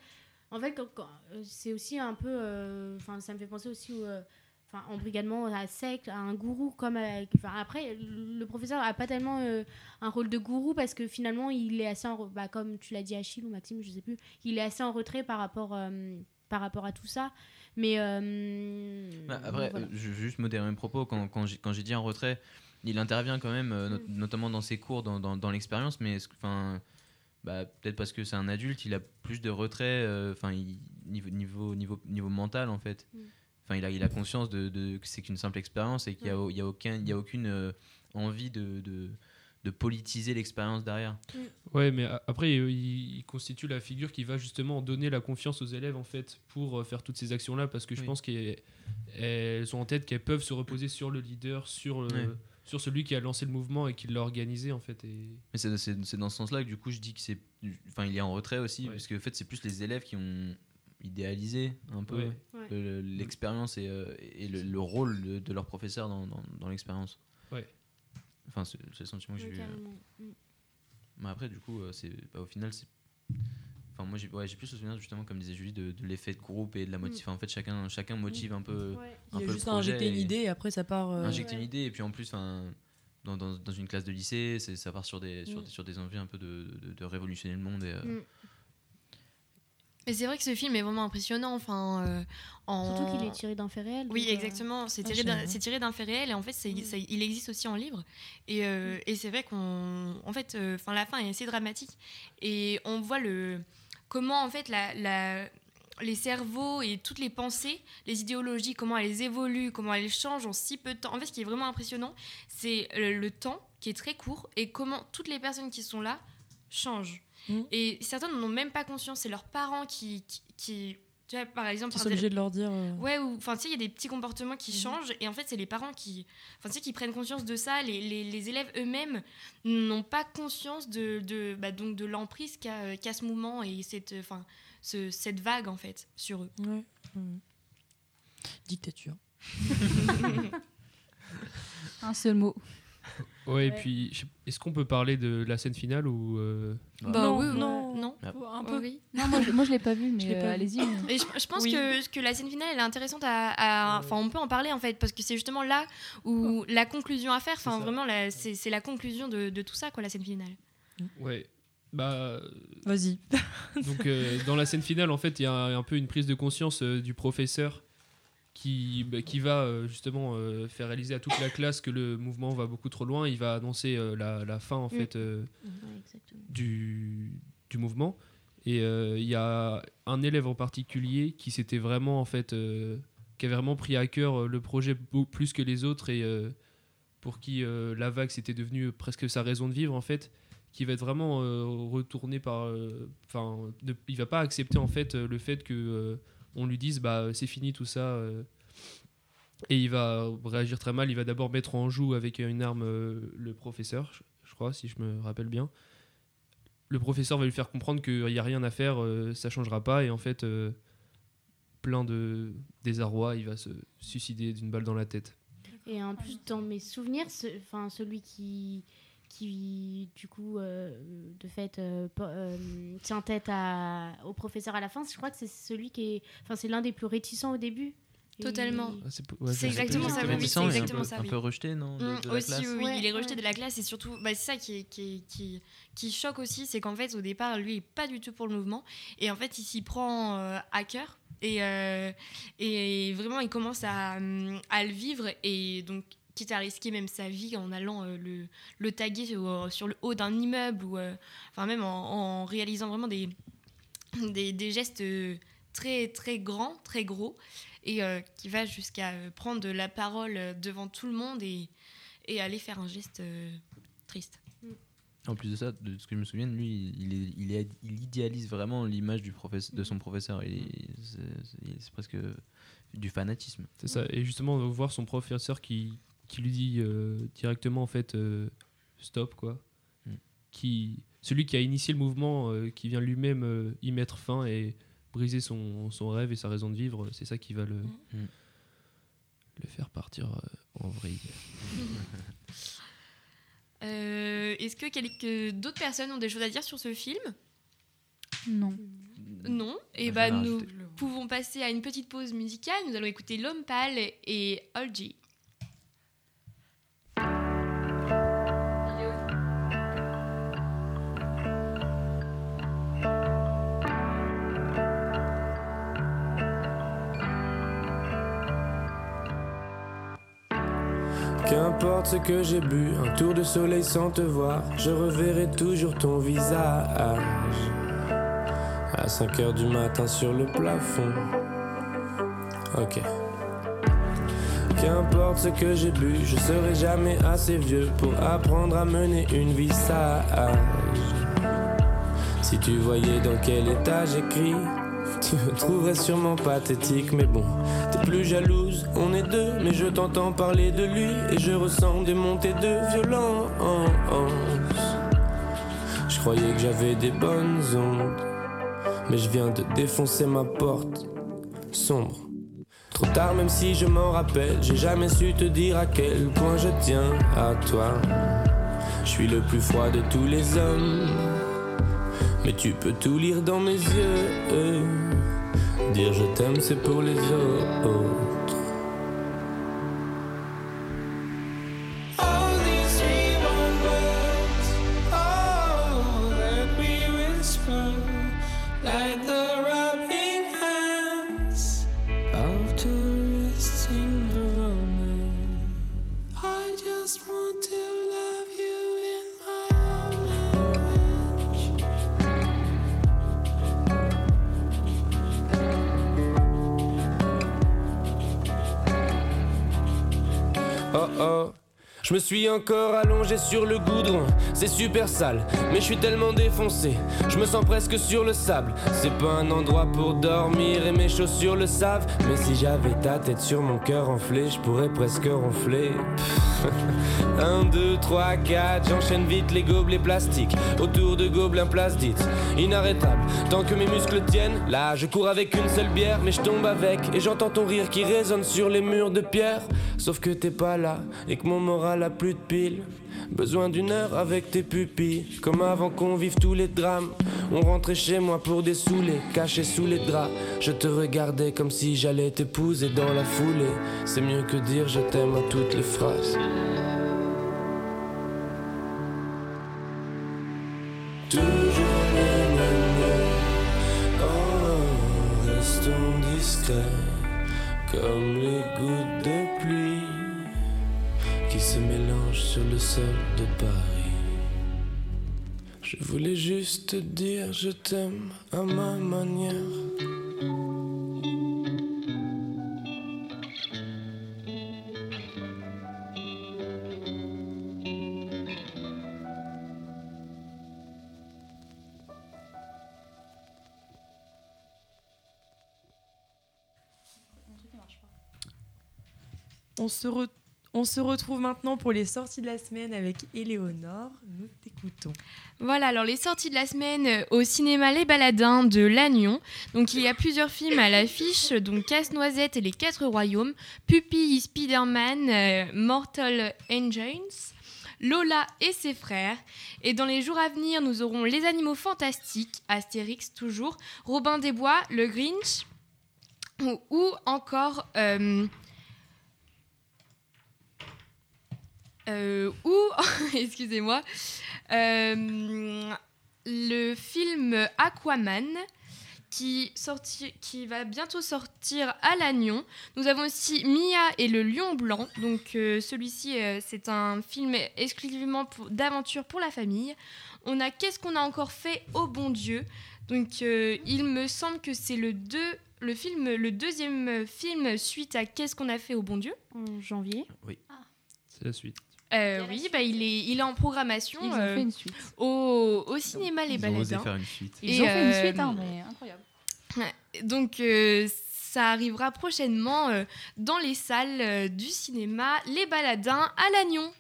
en fait, euh, c'est aussi un peu, euh, enfin, ça me fait penser aussi au, euh, enfin, embrigadement à secte, à un gourou comme avec- enfin, après le professeur a pas tellement euh, un rôle de gourou parce que finalement il est assez en, bah, comme tu l'as dit Achille ou Maxime je sais plus il est assez en retrait par rapport euh, par rapport à tout ça mais euh, Bah, après, voilà. je vais juste modérer mes propos. Quand, quand j'ai dit en retrait, il intervient quand même, euh, not- Mm. notamment dans ses cours, dans, dans, dans l'expérience, mais enfin, bah, peut-être parce que c'est un adulte, il a plus de retrait, euh, enfin, niveau, niveau, niveau, niveau mental en fait. Mm. Il a, il a conscience de, de- que c'est qu'une simple expérience et qu'il n'y a, Mm. y a, aucun, il y a aucune euh, envie de, de, de politiser l'expérience derrière. Ouais, mais après, euh, il, il constitue la figure qui va justement donner la confiance aux élèves en fait pour euh, faire toutes ces actions-là, parce que je Oui. pense qu'elles elles ont en tête qu'elles peuvent se reposer sur le leader, sur le, Ouais. sur celui qui a lancé le mouvement et qui l'a organisé en fait. Et... Mais c'est dans ce sens-là que du coup je dis que c'est. Enfin, il est en retrait aussi, parce que en fait, c'est plus les élèves qui ont idéalisé un peu Ouais. Ouais. le- le- l'expérience et, euh, et le, le rôle de, de leur professeur dans, dans, dans l'expérience. Ouais. Enfin, c'est c'est le sentiment que j'ai eu. euh. Mm. Mais après, du coup, euh, c'est bah, au final, c'est. Enfin, moi, j'ai ouais, j'ai plus le souvenir, justement, comme disait Julie, de, de l'effet de groupe et de la motive. En fait, chacun, chacun motive un peu. Ouais. un Il y a juste à injecter une idée et après ça part. euh, Injecter une idée, et puis en plus, enfin, dans, dans, dans une classe de lycée, c'est- ça part sur des, sur, Mm. des- sur des envies un peu de, de, de révolutionner le monde. Et, euh, Mm. Mais c'est vrai que ce film est vraiment impressionnant. Enfin, euh, en... Surtout qu'il est tiré d'un fait réel. Oui, euh, exactement. C'est tiré tiré d'un fait réel et en fait, Mm. ça- il existe aussi en livre. Et, euh, et c'est vrai qu'on, en fait, euh, enfin, la fin est assez dramatique et on voit le comment en fait la, la- les cerveaux et toutes les pensées, les idéologies, comment elles évoluent, comment elles changent en si peu de temps. En fait, ce qui est vraiment impressionnant, c'est le, le temps qui est très court et comment toutes les personnes qui sont là changent. Mm. Et certains n'en ont même pas conscience. C'est leurs parents qui, qui, qui- tu vois, par exemple, Ils sont obligés de leur dire. euh, Ouais, ou enfin, tu sais, il y a des petits comportements qui Mhm. changent, et en fait, c'est les parents qui, enfin, tu sais, qui prennent conscience de ça. Les, les, les élèves eux-mêmes n'ont pas conscience de, de, bah, donc de l'emprise qu'a euh, qu'a ce mouvement et cette, euh, enfin, ce, cette vague, en fait, sur eux. Ouais. ouais. Dictature. Un seul mot. Ouais, et puis est-ce qu'on peut parler de la scène finale ou euh, Bah non, oui, non, non. Un peu. oui. Non, moi je, moi, je l'ai pas vu, mais Je l'ai pas euh, allez-y. mais- je, je pense Oui. que, que la scène finale, elle est intéressante à. Enfin, on peut en parler en fait, parce que c'est justement là où la conclusion à faire, enfin, vraiment, c'est c'est la conclusion de, de tout ça, quoi, la scène finale. Ouais. Bah, Vas-y. donc euh, dans la scène finale, en fait, il y a un, un peu une prise de conscience euh, du professeur qui, bah, qui va euh, justement euh, faire réaliser à toute la classe que le mouvement va beaucoup trop loin. Il va annoncer euh, la, la fin en Mm. fait Ouais, exactement. du, du mouvement. Et il y a un élève en particulier qui s'était vraiment en fait, qui avait vraiment pris à cœur le projet plus que les autres et pour qui la vague c'était devenu presque sa raison de vivre en fait, qui va être vraiment retourné par, enfin, ne- il va pas accepter en fait le fait que on lui dise bah c'est fini tout ça. euh, et il va réagir très mal. Il va d'abord mettre en joue avec une arme euh, le professeur, je- crois, si je me rappelle bien le professeur va lui faire comprendre qu'il n'y a rien à faire, euh, ça changera pas, et en fait, euh, plein de désarroi, il va se suicider d'une balle dans la tête. Et en plus, dans mes souvenirs, ce- celui qui, qui du coup, euh, de fait, euh, euh, tient tête à, au professeur à la fin, je crois que c'est celui qui est, enfin c'est l'un des plus réticents au début. Totalement. Ah, c'est ouais, exactement ça, oui, c'est un exactement peu- ça, Un peu rejeté, non de, Mm, de la aussi, classe oui, Ouais, il est rejeté ouais. de la classe et surtout, bah, c'est ça qui, est- qui, est- qui, qui choque aussi, c'est qu'en fait, au départ, lui, il est pas du tout pour le mouvement et en fait, il s'y prend euh, à cœur et, euh, et vraiment, il commence à, à le vivre et donc, quitte à risquer même sa vie en allant euh, le, le taguer sur, sur le haut d'un immeuble ou euh, enfin même en, en réalisant vraiment des, des, des gestes euh, très très grands, très gros et euh, qui va jusqu'à prendre la parole devant tout le monde et, et aller faire un geste euh, triste. En plus de ça, de ce que je me souviens, lui, il, est, il, est- il idéalise vraiment l'image du professeur, de son professeur. Et c'est presque du fanatisme. C'est ça. Et justement, voir son professeur qui, qui lui dit euh, directement, en fait, euh, stop, quoi. Mm. Qui, celui qui a initié le mouvement, euh, qui vient lui-même euh, y mettre fin et briser son, son rêve et sa raison de vivre, c'est ça qui va le, Mm. le faire partir euh, en vrille. Euh, Est-ce que quelques d'autres personnes ont des choses à dire sur ce film? Non. Non. Et Bah, bah vais nous pouvons passer à une petite pause musicale. Nous allons écouter L'homme pâle et Olgi. Qu'importe ce que j'ai bu, un tour de soleil sans te voir, je reverrai toujours ton visage. À 5 heures du matin sur le plafond. Ok. Qu'importe ce que j'ai bu, je serai jamais assez vieux pour apprendre à mener une vie sage. Si tu voyais dans quel état j'écris, tu me trouverais sûrement pathétique, mais bon, plus jalouse. On est deux, mais je t'entends parler de lui et je ressens des montées de violence. Je croyais que j'avais des bonnes ondes, mais je viens de défoncer ma porte sombre. Trop tard, même si je m'en rappelle, j'ai jamais su te dire à quel point je tiens à toi. Je suis le plus froid de tous les hommes, mais tu peux tout lire dans mes yeux. Dire je t'aime, c'est pour les autres. Je suis encore allongé sur le goudron, c'est super sale, mais je suis tellement défoncé, je me sens presque sur le sable. C'est pas un endroit pour dormir et mes chaussures le savent, mais si j'avais ta tête sur mon cœur enflé, je pourrais presque ronfler. Un, deux, trois, quatre, j'enchaîne vite les gobelets plastiques autour de gobelins plastiques. Inarrêtable, tant que mes muscles tiennent, là je cours avec une seule bière, mais je tombe avec et j'entends ton rire qui résonne sur les murs de pierre. Sauf que t'es pas là et que mon moral a plus de piles. Besoin d'une heure avec tes pupilles, comme avant qu'on vive tous les drames. On rentrait chez moi pour des saoulés, cachés sous les draps. Je te regardais comme si j'allais t'épouser dans la foulée. C'est mieux que dire je t'aime à toutes les phrases. Toujours les mêmes. Oh, restons discrets, comme les gouttes de pluie sur le sol de Paris. Je voulais juste te dire je t'aime à ma manière. On se, re- on se retrouve maintenant pour les sorties de la semaine avec Éléonore. Nous t'écoutons. Voilà, alors les sorties de la semaine euh, au cinéma Les Baladins de Lannion. Donc il y a plusieurs films à l'affiche, donc Casse-Noisette et les Quatre Royaumes, Pupille, Spider-Man, euh, Mortal Engines. Lola et ses frères. Et dans les jours à venir, nous aurons Les Animaux Fantastiques, Astérix toujours, Robin des Bois, Le Grinch, ou, encore... euh, euh, ou, excusez-moi, euh, le film Aquaman qui, sorti- qui va bientôt sortir à Lannion. Nous avons aussi Mia et le lion blanc. Donc euh, celui-ci, euh, c'est un film exclusivement pour- d'aventure pour la famille. On a Qu'est-ce qu'on a encore fait au bon Dieu? Donc euh, il me semble que c'est le, deux, le, film, le deuxième film suite à Qu'est-ce qu'on a fait au bon Dieu? En janvier. Oui. C'est la suite. Euh, oui, bah, il, est, il est en programmation Ils ont euh, fait une suite. au, au cinéma Les Ils ont osé Baladins. faire une suite. Ils Et, ont fait une euh, suite, hein, mais incroyable. Donc, euh, ça arrivera prochainement euh, dans les salles euh, du cinéma Les Baladins à Lannion.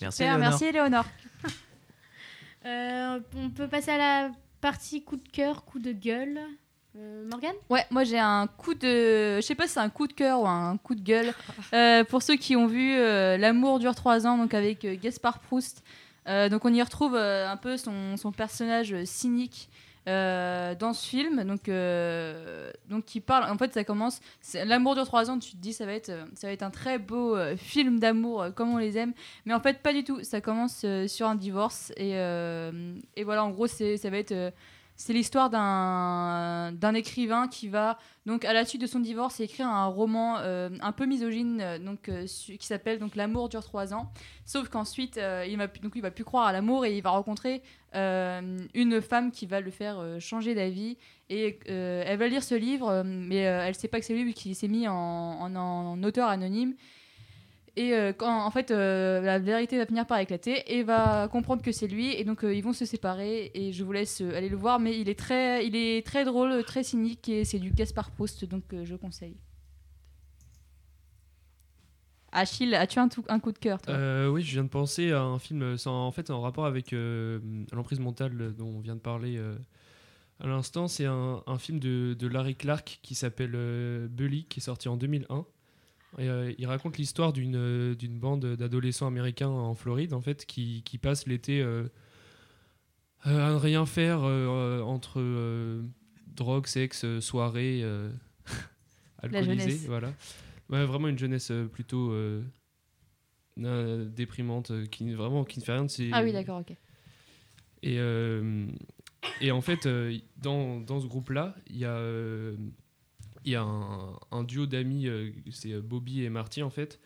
Merci, Super, Léonore. merci Éléonore. Euh, on peut passer à la partie coup de cœur, coup de gueule. Euh, Morgane Ouais, moi j'ai un coup de. Je sais pas si c'est un coup de cœur ou un coup de gueule. Euh, pour ceux qui ont vu euh, L'amour dure trois ans, donc avec Gaspard Proust. Donc on y retrouve un peu son, son personnage cynique dans ce film. Donc, donc qui parle. En fait, ça commence. L'amour dure trois ans, tu te dis ça va être, ça va être un très beau film d'amour comme on les aime. Mais en fait, pas du tout. Ça commence sur un divorce. Et, et voilà, en gros, ça va être. C'est l'histoire d'un écrivain qui va donc à la suite de son divorce écrire un roman euh, un peu misogyne euh, donc euh, qui s'appelle donc l'amour dure trois ans. Sauf qu'ensuite il va il va plus croire à l'amour et il va rencontrer une femme qui va le faire changer d'avis. Et elle va lire ce livre mais elle sait pas que c'est lui vu qu'il s'est mis en, en- en auteur anonyme et euh, quand en fait euh, la vérité va finir par éclater et va comprendre que c'est lui. Et donc euh, ils vont se séparer. Et je vous laisse aller le voir. Mais il est très il est très drôle très cynique. Et c'est du Gaspard Proust. Donc je conseille. Achille, as-tu un, coup de cœur toi? Oui, je viens de penser à un film, en fait en rapport avec l'emprise mentale dont on vient de parler à l'instant. C'est un, film de, de Larry Clark qui s'appelle Bully, qui est sorti en 2001. Et, euh, il raconte l'histoire d'une euh, bande d'adolescents américains en Floride, en fait, qui, qui passent l'été euh, euh, à ne rien faire entre drogue, sexe, soirée, alcoolisée, voilà. Ouais, vraiment une jeunesse plutôt déprimante, qui vraiment qui ne fait rien de ses. Ah oui, d'accord, ok. Et, et en fait, dans, dans ce groupe-là, il y a, il y a un, duo d'amis, euh, c'est euh, Bobby et Marty en fait.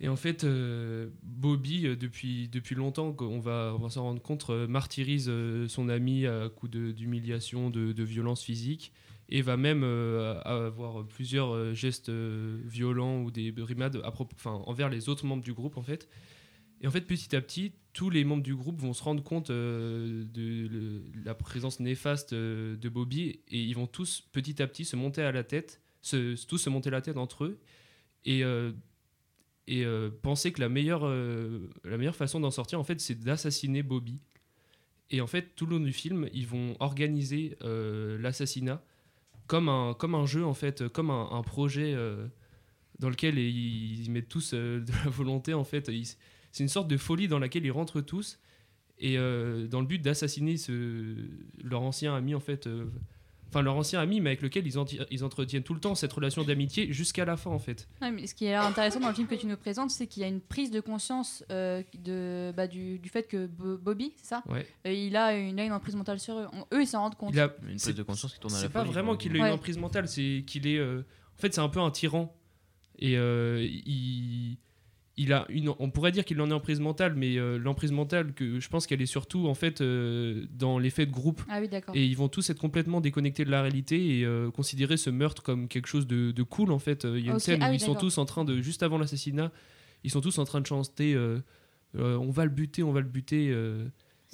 Et en fait, euh, Bobby, depuis, depuis longtemps, on va s'en rendre compte, martyrise son ami à coup d'humiliation, de, violence physique, et va même avoir plusieurs gestes violents ou des brimades envers les autres membres du groupe en fait. Et en fait, petit à petit, tous les membres du groupe vont se rendre compte euh, de la présence néfaste euh, de Bobby et ils vont tous petit à petit se monter à la tête, se, tous se monter la tête entre eux et, euh, penser que la meilleure, la meilleure façon d'en sortir, en fait, c'est d'assassiner Bobby. Et en fait, tout le long du film, ils vont organiser l'assassinat comme un, comme un jeu, en fait, comme un, projet dans lequel ils, mettent tous de la volonté, en fait. Ils- c'est une sorte de folie dans laquelle ils rentrent tous et euh, dans le but d'assassiner ce, leur ancien ami en fait euh, enfin leur ancien ami mais avec lequel ils, entretiennent tout le temps cette relation d'amitié jusqu'à la fin en fait Ouais, mais ce qui est intéressant dans le film que tu nous présentes, c'est qu'il y a une prise de conscience euh, de, bah, du, du fait que Bo- Bobby, c'est ça? Ouais. Euh, il, a une, une emprise mentale sur eux. On- eux, ils s'en rendent compte. il a Une c'est- prise de conscience qui tourne à la c'est pas folie, vraiment qu'il a une Ouais. emprise mentale c'est qu'il est euh, en fait c'est un peu un tyran et euh, il il a une, on pourrait dire qu'il en est emprise mentale, mais euh, l'emprise mentale, que je pense qu'elle est surtout en fait euh, dans l'effet de groupe. Ah oui. Et ils vont tous être complètement déconnectés de la réalité et euh, considérer ce meurtre comme quelque chose de, de cool en fait. Il y a une scène ah où oui, ils sont tous en train de, juste avant l'assassinat, ils sont tous en train de chanter On va le buter, on va le buter.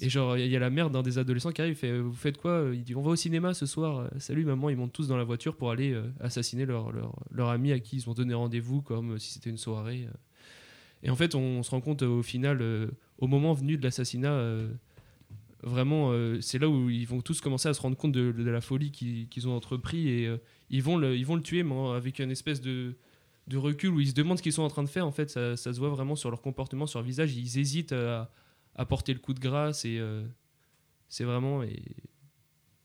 et genre, il y a la mère d'un des adolescents qui arrive, il fait Vous faites quoi Il dit On va au cinéma ce soir. Salut maman, ils montent tous dans la voiture pour aller assassiner leur, leur, leur ami à qui ils ont donné rendez-vous, comme si c'était une soirée. Et en fait, on, se rend compte euh, au final, euh, au moment venu de l'assassinat, euh, vraiment, c'est là où ils vont tous commencer à se rendre compte de, la folie qu'ils ont entrepris et ils, vont le, ils vont le tuer, mais avec une espèce de, recul où ils se demandent ce qu'ils sont en train de faire. En fait, ça, se voit vraiment sur leur comportement, sur leur visage. Ils hésitent à, porter le coup de grâce et c'est vraiment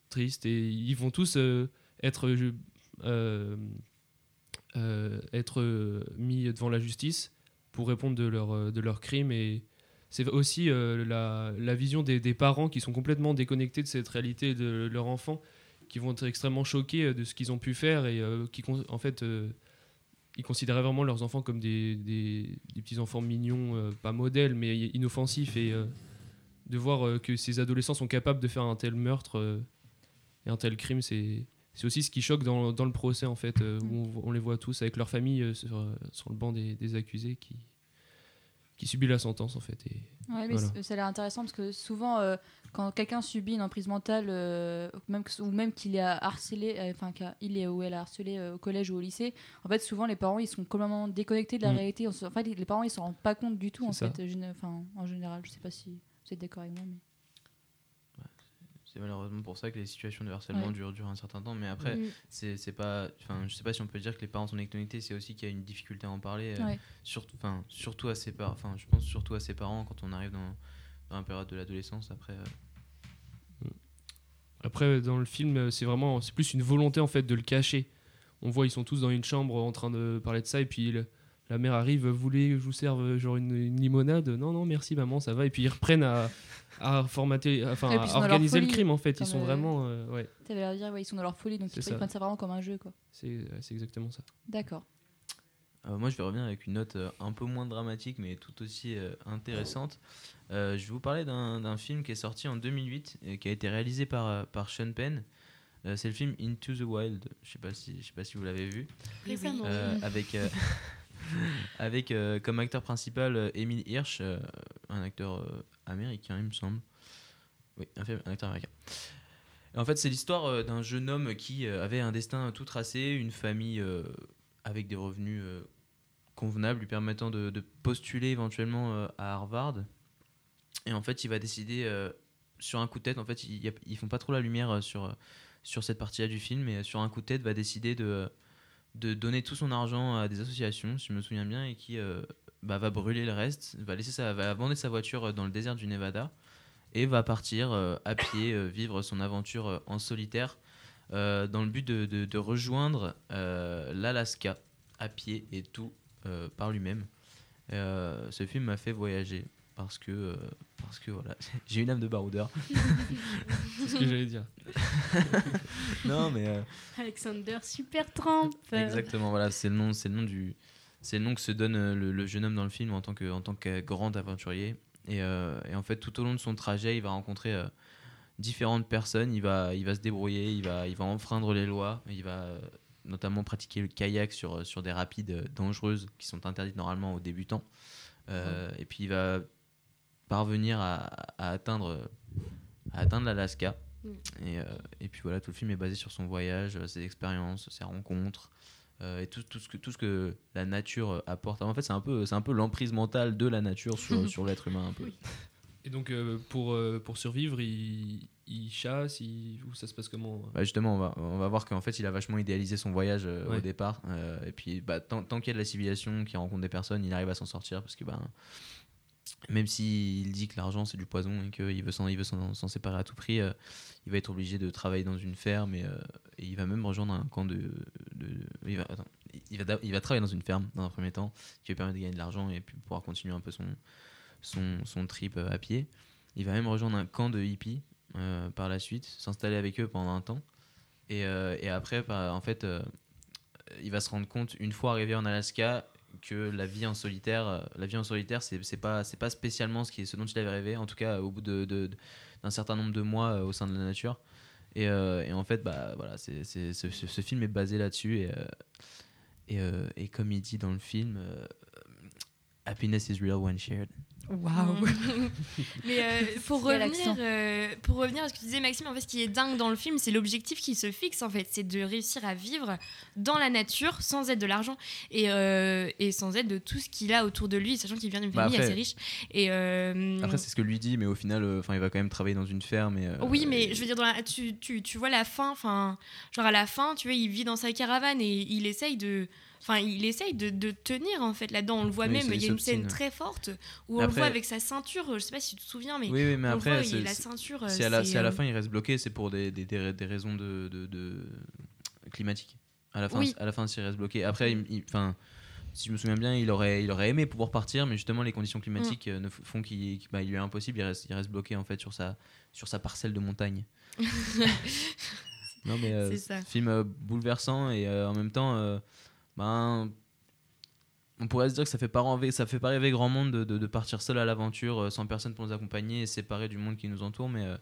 triste. Et ils vont tous être, mis devant la justice pour répondre de leur, euh, de leur crime et c'est aussi euh, la, la vision des, des parents qui sont complètement déconnectés de cette réalité de leur enfant, qui vont être extrêmement choqués euh, de ce qu'ils ont pu faire et qui, en fait, ils considéraient vraiment leurs enfants comme des, des, des petits enfants mignons, pas modèles, mais inoffensifs. Et de voir que ces adolescents sont capables de faire un tel meurtre et un tel crime, c'est. C'est aussi ce qui choque dans, dans le procès, en fait, euh, où on, on les voit tous avec leur famille euh, sur, euh, sur le banc des, des accusés qui, qui subit la sentence, en fait. Et Ouais, mais voilà. ça a l'air intéressant parce que souvent, euh, quand quelqu'un subit une emprise mentale, euh, même que- ou même qu'il est harcelé, euh, enfin qu'il est ou elle a harcelé au collège ou au lycée, en fait, souvent les parents ils sont complètement déconnectés de la Mm. réalité. En fait, les parents ils s'en rendent pas compte du tout en ça. fait. en général, je sais pas si vous êtes d'accord avec moi, mais. C'est malheureusement pour ça que les situations de harcèlement Ouais. durent, durent un certain temps. Mais après, Mm. c'est pas. Enfin, je sais pas si on peut dire que les parents sont déconnectés, c'est aussi qu'il y a une difficulté à en parler. euh, surtout, enfin, surtout à ses parents. Enfin, je pense surtout à ses parents quand on arrive dans, dans la période de l'adolescence. Après, euh, Après, dans le film, euh, c'est vraiment, c'est plus une volonté en fait de le cacher. On voit, ils sont tous dans une chambre en train de parler de ça, et puis le- la mère arrive, vous voulez que je vous serve euh, genre une, une limonade? Non, non, merci maman, ça va. Et puis ils reprennent à, à formater, enfin, à organiser le crime en fait. Ils sont euh, vraiment, euh, ouais, T'avais l'air de dire, ouais, ils sont dans leur folie, donc C'est ils, ça. prennent ça vraiment comme un jeu, quoi. c'est euh, exactement ça. D'accord. Euh, moi, je vais revenir avec une note euh, un peu moins dramatique, mais tout aussi euh, intéressante. Euh, je vais vous parler d'un film qui est sorti en 2008 et qui a été réalisé par, euh, par Sean Penn. Euh, c'est le film Into the Wild. Je sais pas si je sais pas si vous l'avez vu. Récemment. Euh, avec euh, avec euh, comme acteur principal euh, Emile Hirsch, euh, un acteur américain, il me semble. Oui, un, acteur américain. Et en fait, c'est l'histoire d'un jeune homme qui avait un destin tout tracé, une famille avec des revenus euh, convenable, lui permettant de, postuler éventuellement à Harvard. Et en fait, il va décider sur un coup de tête. En fait, ils, ils font pas trop la lumière sur, sur cette partie-là du film, mais sur un coup de tête, va décider de, de donner tout son argent à des associations, si je me souviens bien, et qui euh, bah, va brûler le reste, va, laisser sa, abandonner sa voiture euh, dans le désert du Nevada et va partir euh, à pied vivre son aventure en solitaire dans le but de, de- rejoindre l'Alaska à pied et tout par lui-même. Ce film m'a fait voyager parce que, parce que voilà, j'ai une âme de baroudeur. C'est ce que j'allais dire. non, mais. euh, Alexander Super Trump. Exactement, voilà, c'est le nom, c'est le nom du, c'est le nom que se donne euh, le, le jeune homme dans le film en tant que, en tant que grand aventurier. Et, euh, et en fait, tout au long de son trajet, il va rencontrer euh, différentes personnes. Il va, il va se débrouiller, il va, il va enfreindre les lois. Il va notamment pratiquer le kayak sur, sur des rapides dangereuses qui sont interdites normalement aux débutants. Euh, Et puis il va parvenir à, à atteindre, à atteindre l'Alaska. Mm. Et, euh, et puis voilà, tout le film est basé sur son voyage, euh, ses expériences, ses rencontres. euh, et tout, tout, ce que, tout ce que la nature apporte. En fait, c'est un peu, c'est un peu l'emprise mentale de la nature sur, sur l'être humain. Un peu. Et donc, euh, pour, euh, pour survivre, il, il chasse, il... ou ça se passe comment Bah, justement, on va, on va voir qu'en fait, il a vachement idéalisé son voyage euh, au départ. euh, et puis, bah, tant, tant qu'il y a de la civilisation, qu'il rencontre des personnes, il arrive à s'en sortir parce que, bah, même s'il dit que l'argent c'est du poison et qu'il veut s'en séparer à tout prix, euh, il va être obligé de travailler dans une ferme et, euh, il va même rejoindre un camp de. il, va, travailler dans une ferme dans un premier temps, qui lui permet de gagner de l'argent et puis pouvoir continuer un peu son, trip euh, à pied. Il va même rejoindre un camp de hippies par la suite, s'installer avec eux pendant un temps. Et, après, en fait, il va se rendre compte, une fois arrivé en Alaska, que la vie en solitaire, euh, la vie en solitaire, c'est pas, c'est pas spécialement ce, dont il avait rêvé, en tout cas au bout de- d'un certain nombre de mois euh, au sein de la nature. Et, euh, en fait, bah, voilà, c'est ce, ce- film est basé là-dessus. Et, et, comme il dit dans le film, Happiness is real when shared. Waouh. Mais euh, pour, revenir, euh, pour revenir à ce que tu disais, Maxime, en fait, ce qui est dingue dans le film, c'est l'objectif qui se fixe, en fait. C'est de réussir à vivre dans la nature sans aide de l'argent et, euh, et sans aide de tout ce qu'il a autour de lui, sachant qu'il vient d'une Bah famille après- assez riche. Et, euh, Après, c'est ce que lui dit, mais au final, euh, enfin, il va quand même travailler dans une ferme. Et, euh, Oui, mais je veux dire, dans la- tu, tu, tu vois la fin, enfin, genre à la fin, tu vois, il vit dans sa caravane et il essaye de. Enfin, il essaye de, de tenir en fait là-dedans. On le voit Oui, même. Il y a une scène très forte où on le voit avec sa ceinture. Je sais pas si tu te souviens, mais. Oui, oui, mais on le après, voit, il- la ceinture. Si à la, si à la euh, fin il reste bloqué, c'est pour des, des, des, des raisons de, de, de- climatiques. À la fin, à la fin, s'il reste bloqué. Après, il- enfin, si je me souviens bien, il aurait, il aurait aimé pouvoir partir, mais justement les conditions climatiques euh, ne font qu'il bah, lui est impossible. Il reste, il reste bloqué en fait sur sa, sur sa parcelle de montagne. non mais euh, C'est ça. film euh, bouleversant et euh, en même temps, euh, ben on pourrait se dire que ça fait pas rêver, ça fait pas rêver grand monde de, de- de partir seul à l'aventure euh, sans personne pour nous accompagner et séparé du monde qui nous entoure mais euh,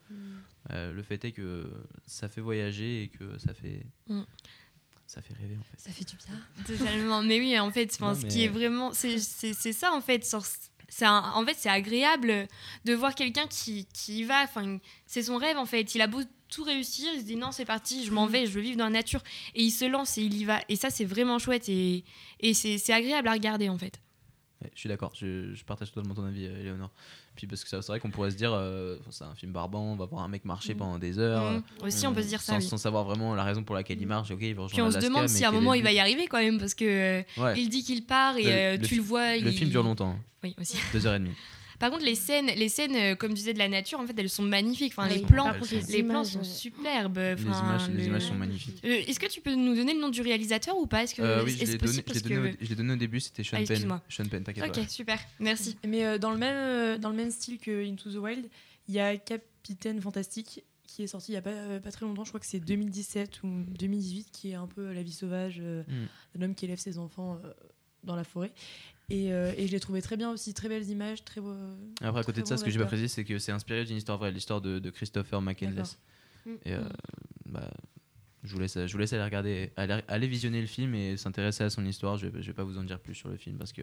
euh, le fait est que ça fait voyager et que ça fait Mm. ça fait rêver en fait Ça fait du bien. Totalement. Mais oui, en fait, mais- qui est vraiment, c'est ça en fait. sur- c'est un- en fait, c'est agréable de voir quelqu'un qui, qui y va. Enfin, c'est son rêve en fait. Il a beau tout réussir, il se dit non, c'est parti, je m'en vais, je veux vivre dans la nature. Et il se lance et il y va. Et ça, c'est vraiment chouette et, et c'est c'est agréable à regarder en fait. Ouais, je suis d'accord, je, je partage totalement ton avis, euh, Éléonore. Puis parce que c'est vrai qu'on pourrait se dire, euh, c'est un film barbant, on va voir un mec marcher Mm. pendant des heures. Mm. Aussi, on peut se dire ça, Sans, oui. sans savoir vraiment la raison pour laquelle il marche. Ok, il va Puis on se demande si à un moment il va y arriver quand même parce que euh, Ouais. il dit qu'il part et Le- euh, le tu le vois. Le il- film dure longtemps. Oui, aussi. Deux heures et demie. Par contre, les scènes, les scènes, euh, comme tu disais, de la nature, en fait, elles sont magnifiques. Enfin, Oui, les plans, les les plans sont ouais. superbes. Les images, les le- images sont magnifiques. Euh, Est-ce que tu peux nous donner le nom du réalisateur ou pas? Est-ce que Euh, oui, je l'ai possible donné, je l'ai parce donné, que- au- donné début, c'était Sean Ah, Penn. Sean Penn, t'inquiète Ok, pas. super, merci. Mais euh, dans, le même, dans le même style que Into the Wild, il y a Capitaine Fantastique qui est sorti il y a pas, pas très longtemps, je crois que c'est 2017 ou 2018, qui est un peu la vie sauvage euh, Mm. d'un homme qui élève ses enfants euh, dans la forêt. Et, euh, et je l'ai trouvé très bien aussi, très belles images, très beau. Après, à côté de ça, ce que j'ai pas précisé, c'est que c'est inspiré d'une histoire vraie, l'histoire de, de Christopher McCandless. D'accord. Et euh, bah, je, vous laisse, je vous laisse aller regarder, aller, aller visionner le film et s'intéresser à son histoire. Je, vais- je vais pas vous en dire plus sur le film parce que,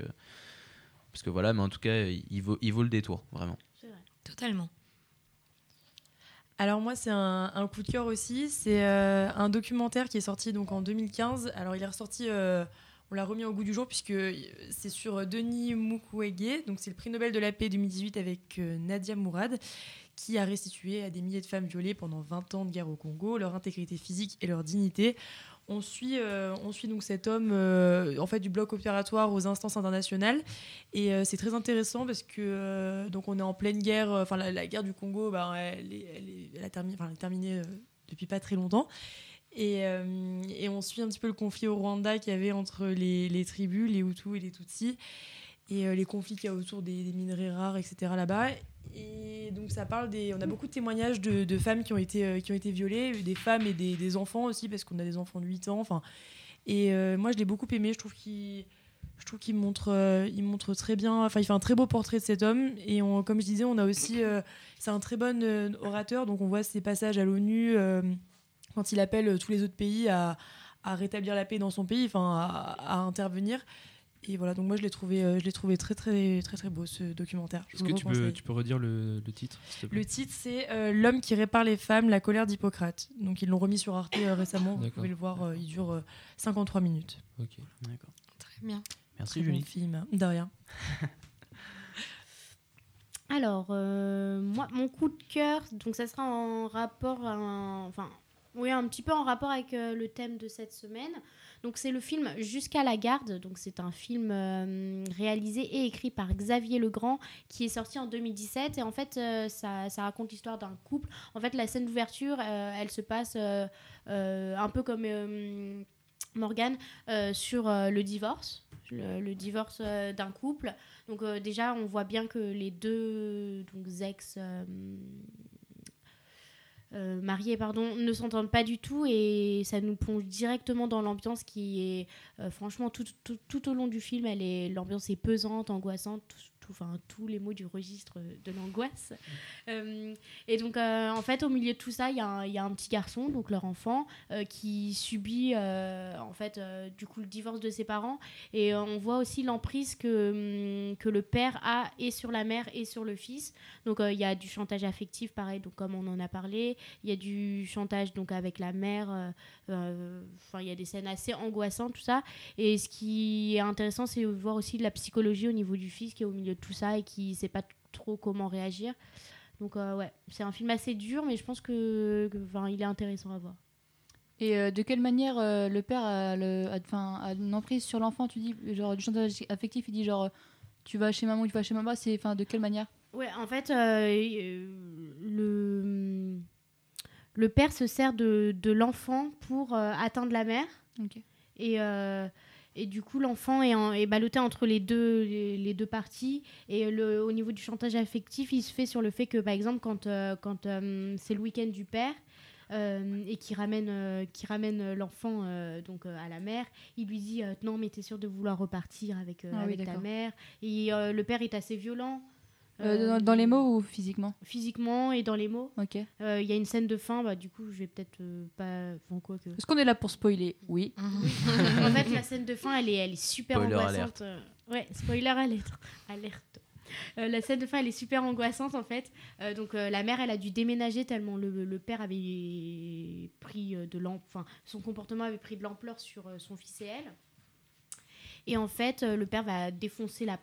parce que voilà, mais en tout cas, il vaut, il vaut le détour, vraiment. Totalement. Alors moi, c'est un, un coup de cœur aussi. C'est euh, un documentaire qui est sorti donc en 2015. Alors il est ressorti euh, on l'a remis au goût du jour puisque euh, c'est sur Denis Mukwege, donc c'est le prix Nobel de la paix 2018 avec euh, Nadia Mourad, qui a restitué à des milliers de femmes violées pendant 20 ans de guerre au Congo leur intégrité physique et leur dignité. On suit, euh, on suit donc cet homme euh, en fait du bloc opératoire aux instances internationales et euh, c'est très intéressant parce que euh, donc on est en pleine guerre, euh, enfin la, la guerre du Congo, bah, elle, est, elle, elle a terminé, euh, depuis pas très longtemps. Et, euh, et on suit un petit peu le conflit au Rwanda qu'il y avait entre les, tribus, les Hutus et les Tutsis, et euh, les conflits qu'il y a autour des, des minerais rares, etc. là-bas. Et donc ça parle des... On a beaucoup de témoignages de, femmes qui ont, été, euh, qui ont été violées, des femmes et des, enfants aussi, parce qu'on a des enfants de 8 ans. Enfin, et moi, je l'ai beaucoup aimé. Je trouve qu'il... Je trouve qu'il montre, il montre très bien, enfin il fait un très beau portrait de cet homme et comme je disais, on a aussi, c'est un très bon orateur, donc on voit ses passages à l'ONU quand il appelle tous les autres pays à, à rétablir la paix dans son pays, enfin à, à intervenir. Et voilà, donc moi je l'ai trouvé, euh, je l'ai trouvé très très très très beau ce documentaire. Est-ce que tu peux, reconseille. tu peux redire le, le titre s'il te plaît? Le titre c'est euh, L'homme qui répare les femmes, la colère d'Hippocrate. Donc ils l'ont remis sur Arte euh, récemment, vous pouvez le voir, euh, il dure euh, 53 minutes. Ok. D'accord. Très bien. Merci Très bon Julie. film, de rien. Alors, euh, moi, mon coup de cœur, donc ça sera en rapport, à un- enfin, oui, un petit peu en rapport avec euh, le thème de cette semaine. Donc, c'est le film Jusqu'à la garde. Donc, c'est un film euh, réalisé et écrit par Xavier Legrand qui est sorti en 2017. Et en fait, euh, ça, raconte l'histoire d'un couple. En fait, la scène d'ouverture, elle se passe un peu comme Morgane sur le divorce. Le, divorce d'un couple. Donc déjà, on voit bien que les deux ex euh, mariés pardon, ne s'entendent pas du tout et ça nous plonge directement dans l'ambiance qui est euh, franchement tout, tout, tout au long du film, l'ambiance est pesante, angoissante, tous les mots du registre de l'angoisse. Euh, et donc euh, en fait au milieu de tout ça, il y, a un- petit garçon, donc leur enfant, euh, qui subit en fait du coup le divorce de ses parents et on voit aussi l'emprise que, hum, que le père a et sur la mère et sur le fils. Donc il y a du chantage affectif, pareil, donc comme on en a parlé. Il y a du chantage donc avec la mère. Enfin, il y a des scènes assez angoissantes, tout ça. Et ce qui est intéressant, c'est de voir aussi de la psychologie au niveau du fils qui est au milieu de tout ça et qui sait pas trop comment réagir. Donc euh, ouais, c'est un film assez dur, mais je pense que, que, il est intéressant à voir. Et euh, de quelle manière euh, le père a, le, a, a une emprise sur l'enfant? Tu dis, genre, du chantage affectif, il dit genre, tu vas chez maman ou tu vas chez maman, c'est enfin, de quelle manière? Ouais, en fait, le, le père se sert de, de l'enfant pour atteindre la mère. Et, et du coup, l'enfant est, en- est ballotté entre les deux, les, les deux parties. Et le, au niveau du chantage affectif, il se fait sur le fait que, par exemple, quand, euh, quand euh, c'est le week-end du père, euh, et qui ramène, euh, qui ramène l'enfant euh, donc à la mère, il lui dit non mais t'es sûr de vouloir repartir avec, Ah oui, avec ta mère. Et le père est assez violent. Euh, dans, dans les mots ou physiquement? Physiquement et dans les mots. Ok. Euh, Il y a une scène de fin, bah, du coup, je vais peut-être euh, pas. Enfin, quoi que. Est-ce qu'on est là pour spoiler? Oui. en fait, la scène de fin, elle est, elle est super Spoiler angoissante. alerte. Euh, Ouais, spoiler alerte. alerte. Euh, la scène de fin, elle est super angoissante en fait. Euh, donc euh, la mère, elle a dû déménager tellement le, le père avait pris euh, de l'ampleur, enfin son comportement avait pris de l'ampleur sur euh, son fils et elle. Et en fait, euh, le père va défoncer la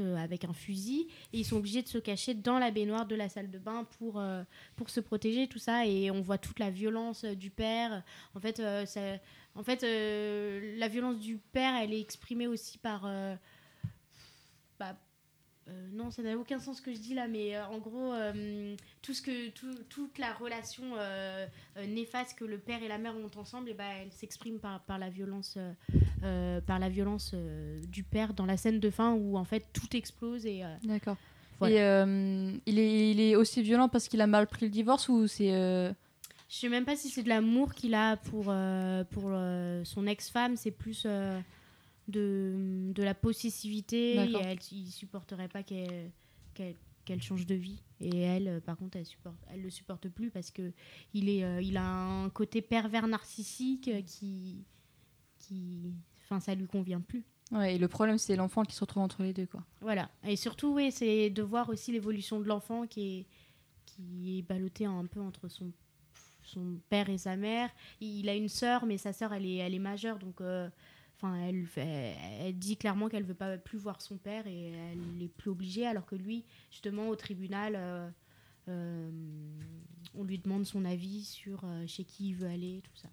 euh, avec un fusil et ils sont obligés de se cacher dans la baignoire de la salle de bain pour, euh, pour se protéger, tout ça. Et on voit toute la violence euh, du père. En fait, ça- en fait la violence du père, elle est exprimée aussi par... euh, bah, non, ça n'a aucun sens ce que je dis là, mais euh, en gros, euh, tout ce que, tout- toute la relation néfaste que le père et la mère ont ensemble, et ben, elle s'exprime par, par la violence, par la violence du père dans la scène de fin où en fait tout explose et. D'accord. Voilà. Et il, est, il est aussi violent parce qu'il a mal pris le divorce ou c'est. Je sais même pas si c'est de l'amour qu'il a pour, pour son ex-femme, c'est plus de, de la possessivité. Et elle, il supporterait pas qu'elle change de vie. Et elle, euh, par contre, elle supporte, elle le supporte plus parce que il est, euh, il a un côté pervers narcissique euh, qui, qui, enfin, ça lui convient plus. Ouais, et le problème, c'est l'enfant qui se retrouve entre les deux, quoi. Voilà. Et surtout, oui, c'est de voir aussi l'évolution de l'enfant qui est, qui est ballotté un peu entre son, son père et sa mère. Il a une sœur, mais sa sœur, elle est, elle est majeure. Donc, euh, Enfin, elle, dit clairement qu'elle veut pas plus voir son père et elle est plus obligée, alors que lui, justement, au tribunal, euh, euh, on lui demande son avis sur euh, chez qui il veut aller, tout ça.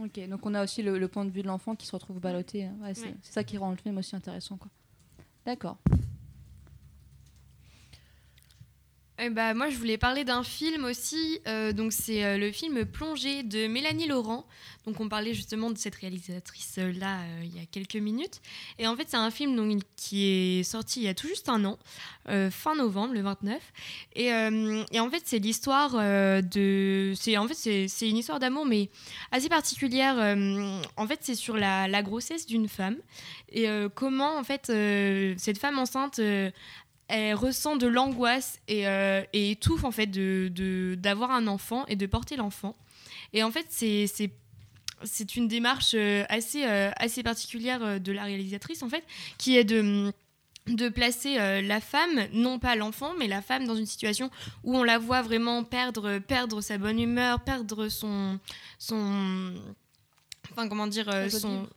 Ok, donc on a aussi le, le point de vue de l'enfant qui se retrouve ballotté. Ouais, c'est Ouais. c'est ça qui rend le film aussi intéressant. quoi. D'accord. Eh bah, moi, je voulais parler d'un film aussi. euh, donc, c'est euh, le film Plongée de Mélanie Laurent. Donc, on parlait justement de cette réalisatrice-là euh, il y a quelques minutes. Et en fait, c'est un film donc, qui est sorti il y a tout juste un an, fin novembre, le 29. Et, et en fait, c'est l'histoire de. C'est, en fait, c'est, une histoire d'amour, mais assez particulière. en fait, c'est sur la, la grossesse d'une femme. Et comment, en fait, cette femme enceinte. Elle ressent de l'angoisse et, euh, et étouffe en fait de d'avoir un enfant et de porter l'enfant. Et en fait, c'est une démarche euh, assez euh, assez particulière de la réalisatrice en fait, qui est de de placer euh, la femme, non pas l'enfant, mais la femme dans une situation où on la voit vraiment perdre, perdre sa bonne humeur, perdre son, son, enfin comment dire, euh, son,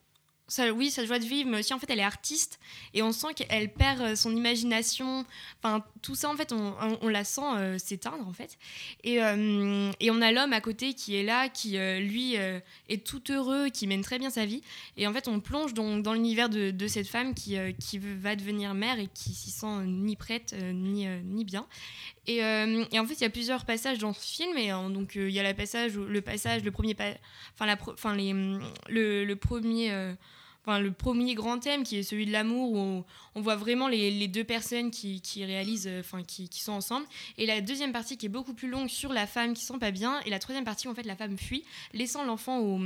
oui, sa joie de vivre, mais aussi en fait elle est artiste et on sent qu'elle perd euh, son imagination. Enfin, tout ça en fait, on, la sent euh, s'éteindre en fait. Et, euh, et on a l'homme à côté qui est là, qui lui est tout heureux, qui mène très bien sa vie. Et en fait, on plonge donc dans l'univers de, cette femme qui, va devenir mère et qui s'y sent ni prête ni bien. Et, euh, et en fait, il y a plusieurs passages dans ce film. Et euh, donc, euh, il y a la passage, le passage, le premier, enfin la, enfin les, hum, le, le premier. Enfin, le premier grand thème qui est celui de l'amour où on, voit vraiment les, les deux personnes qui, qui réalisent, enfin qui, qui sont ensemble. Et la deuxième partie qui est beaucoup plus longue sur la femme qui se sent pas bien. Et la troisième partie où en fait la femme fuit, laissant l'enfant au,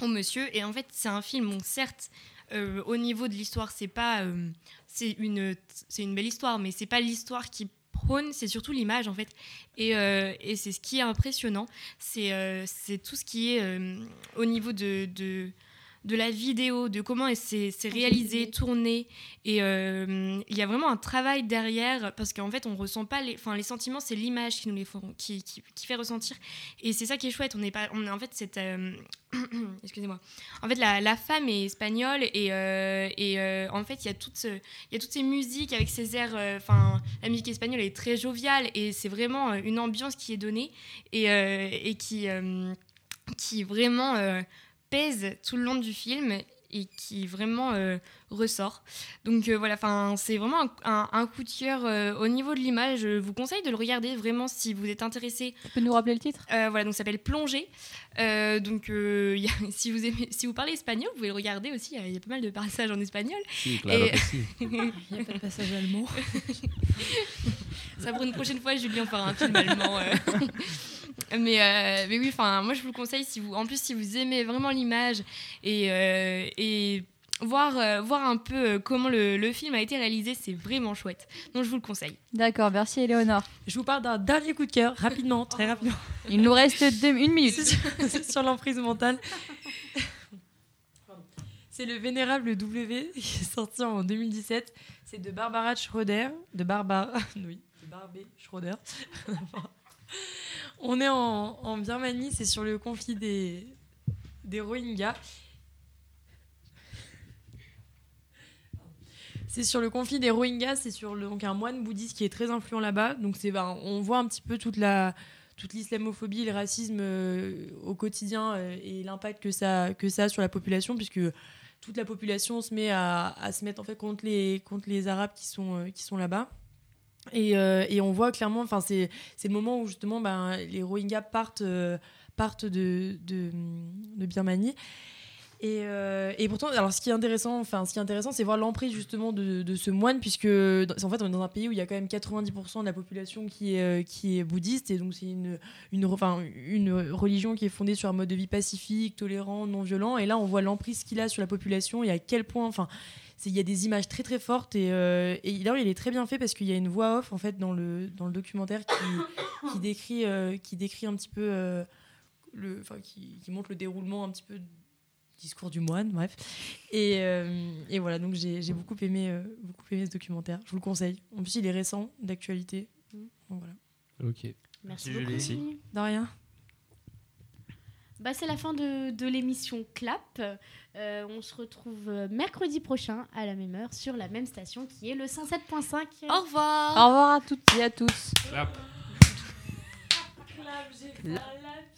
au monsieur. Et en fait, c'est un film, bon, certes, au niveau de l'histoire, c'est pas, c'est une, une belle histoire, mais c'est pas l'histoire qui c'est surtout l'image en fait. Et, euh, et c'est ce qui est impressionnant, c'est, euh, tout ce qui est euh, au niveau de de la vidéo, de comment s'est réalisée, tournée. Et euh, il y a vraiment un travail derrière, parce qu'en fait, on ressent pas les, enfin, les sentiments, c'est l'image qui nous les font, qui, qui, qui fait ressentir. Et c'est ça qui est chouette. On est pas, on, en fait, cette, euh, excusez-moi. En fait, la, la femme est espagnole et, euh, et en fait, il y a toute, ce- il y a toutes ces musiques avec ces airs. Enfin, la musique espagnole est très joviale et c'est vraiment une ambiance qui est donnée et, et qui, qui vraiment pèse tout le long du film et qui vraiment euh, ressort. Donc euh, voilà, enfin c'est vraiment un, un- un coup de cœur euh, au niveau de l'image. Je vous conseille de le regarder vraiment si vous êtes intéressé. Tu peux nous rappeler le titre? Euh, Voilà, donc ça s'appelle Plongée. Euh, donc euh, il y a- si vous aimez, si vous parlez espagnol, vous pouvez le regarder aussi. Il y a- il y a pas mal de passages en espagnol. Si, claro Et- si. Il n'y a pas de passage allemand. Ça pour une prochaine fois, Julien fera un film allemand. mais, euh, mais oui, enfin, moi je vous le conseille si vous, en plus si vous aimez vraiment l'image et, euh, et voir, euh, voir un peu comment le, le film a été réalisé, c'est vraiment chouette. Donc je vous le conseille. D'accord, merci Éléonore. Je vous parle d'un dernier coup de cœur, rapidement, très rapidement. Il nous reste deux- une minute. C'est sur, sur l'emprise mentale. C'est le Vénérable W qui est sorti en 2017. C'est de Barbara Schroeder. De Barbara. Oui, de Barbé Schroeder. On est en, Birmanie, c'est sur le conflit des, Rohingyas. C'est sur le conflit des Rohingyas, c'est sur le- un moine bouddhiste qui est très influent là-bas. Donc c'est ben, on voit un petit peu toute la toute l'islamophobie, le racisme euh, au quotidien euh, et l'impact que ça a sur la population puisque toute la population se met à, se mettre en fait contre les contre les arabes qui sont euh, qui sont là-bas. Et, euh, et on voit clairement, enfin c'est le moment où justement ben, les Rohingyas partent euh, partent de, de, Birmanie. Et, euh, et pourtant, alors ce qui est intéressant, enfin ce qui est intéressant, c'est voir l'emprise justement de, de ce moine, puisque en fait on est dans un pays où il y a quand même 90% de la population qui est, qui est bouddhiste, et donc c'est une, une, enfin, une religion qui est fondée sur un mode de vie pacifique, tolérant, non violent. Et là, on voit l'emprise qu'il a sur la population et à quel point, enfin, il y a des images très très fortes et, euh, et d'ailleurs il est très bien fait parce qu'il y a une voix off en fait dans le, dans le documentaire qui, qui décrit euh, qui décrit un petit peu euh, le enfin qui, qui montre le déroulement un petit peu du discours du moine bref et, euh, et voilà donc j'ai j'ai beaucoup aimé euh, beaucoup aimé ce documentaire je vous le conseille en plus il est récent d'actualité voilà Ok. Merci Julie. beaucoup. Merci. Julie. de rien Bah, c'est la fin de, de l'émission Clap. Euh, on se retrouve mercredi prochain à la même heure sur la même station qui est le 107.5. Au revoir. Au revoir à toutes et à tous. Clap. Clap, j'ai fait un laps.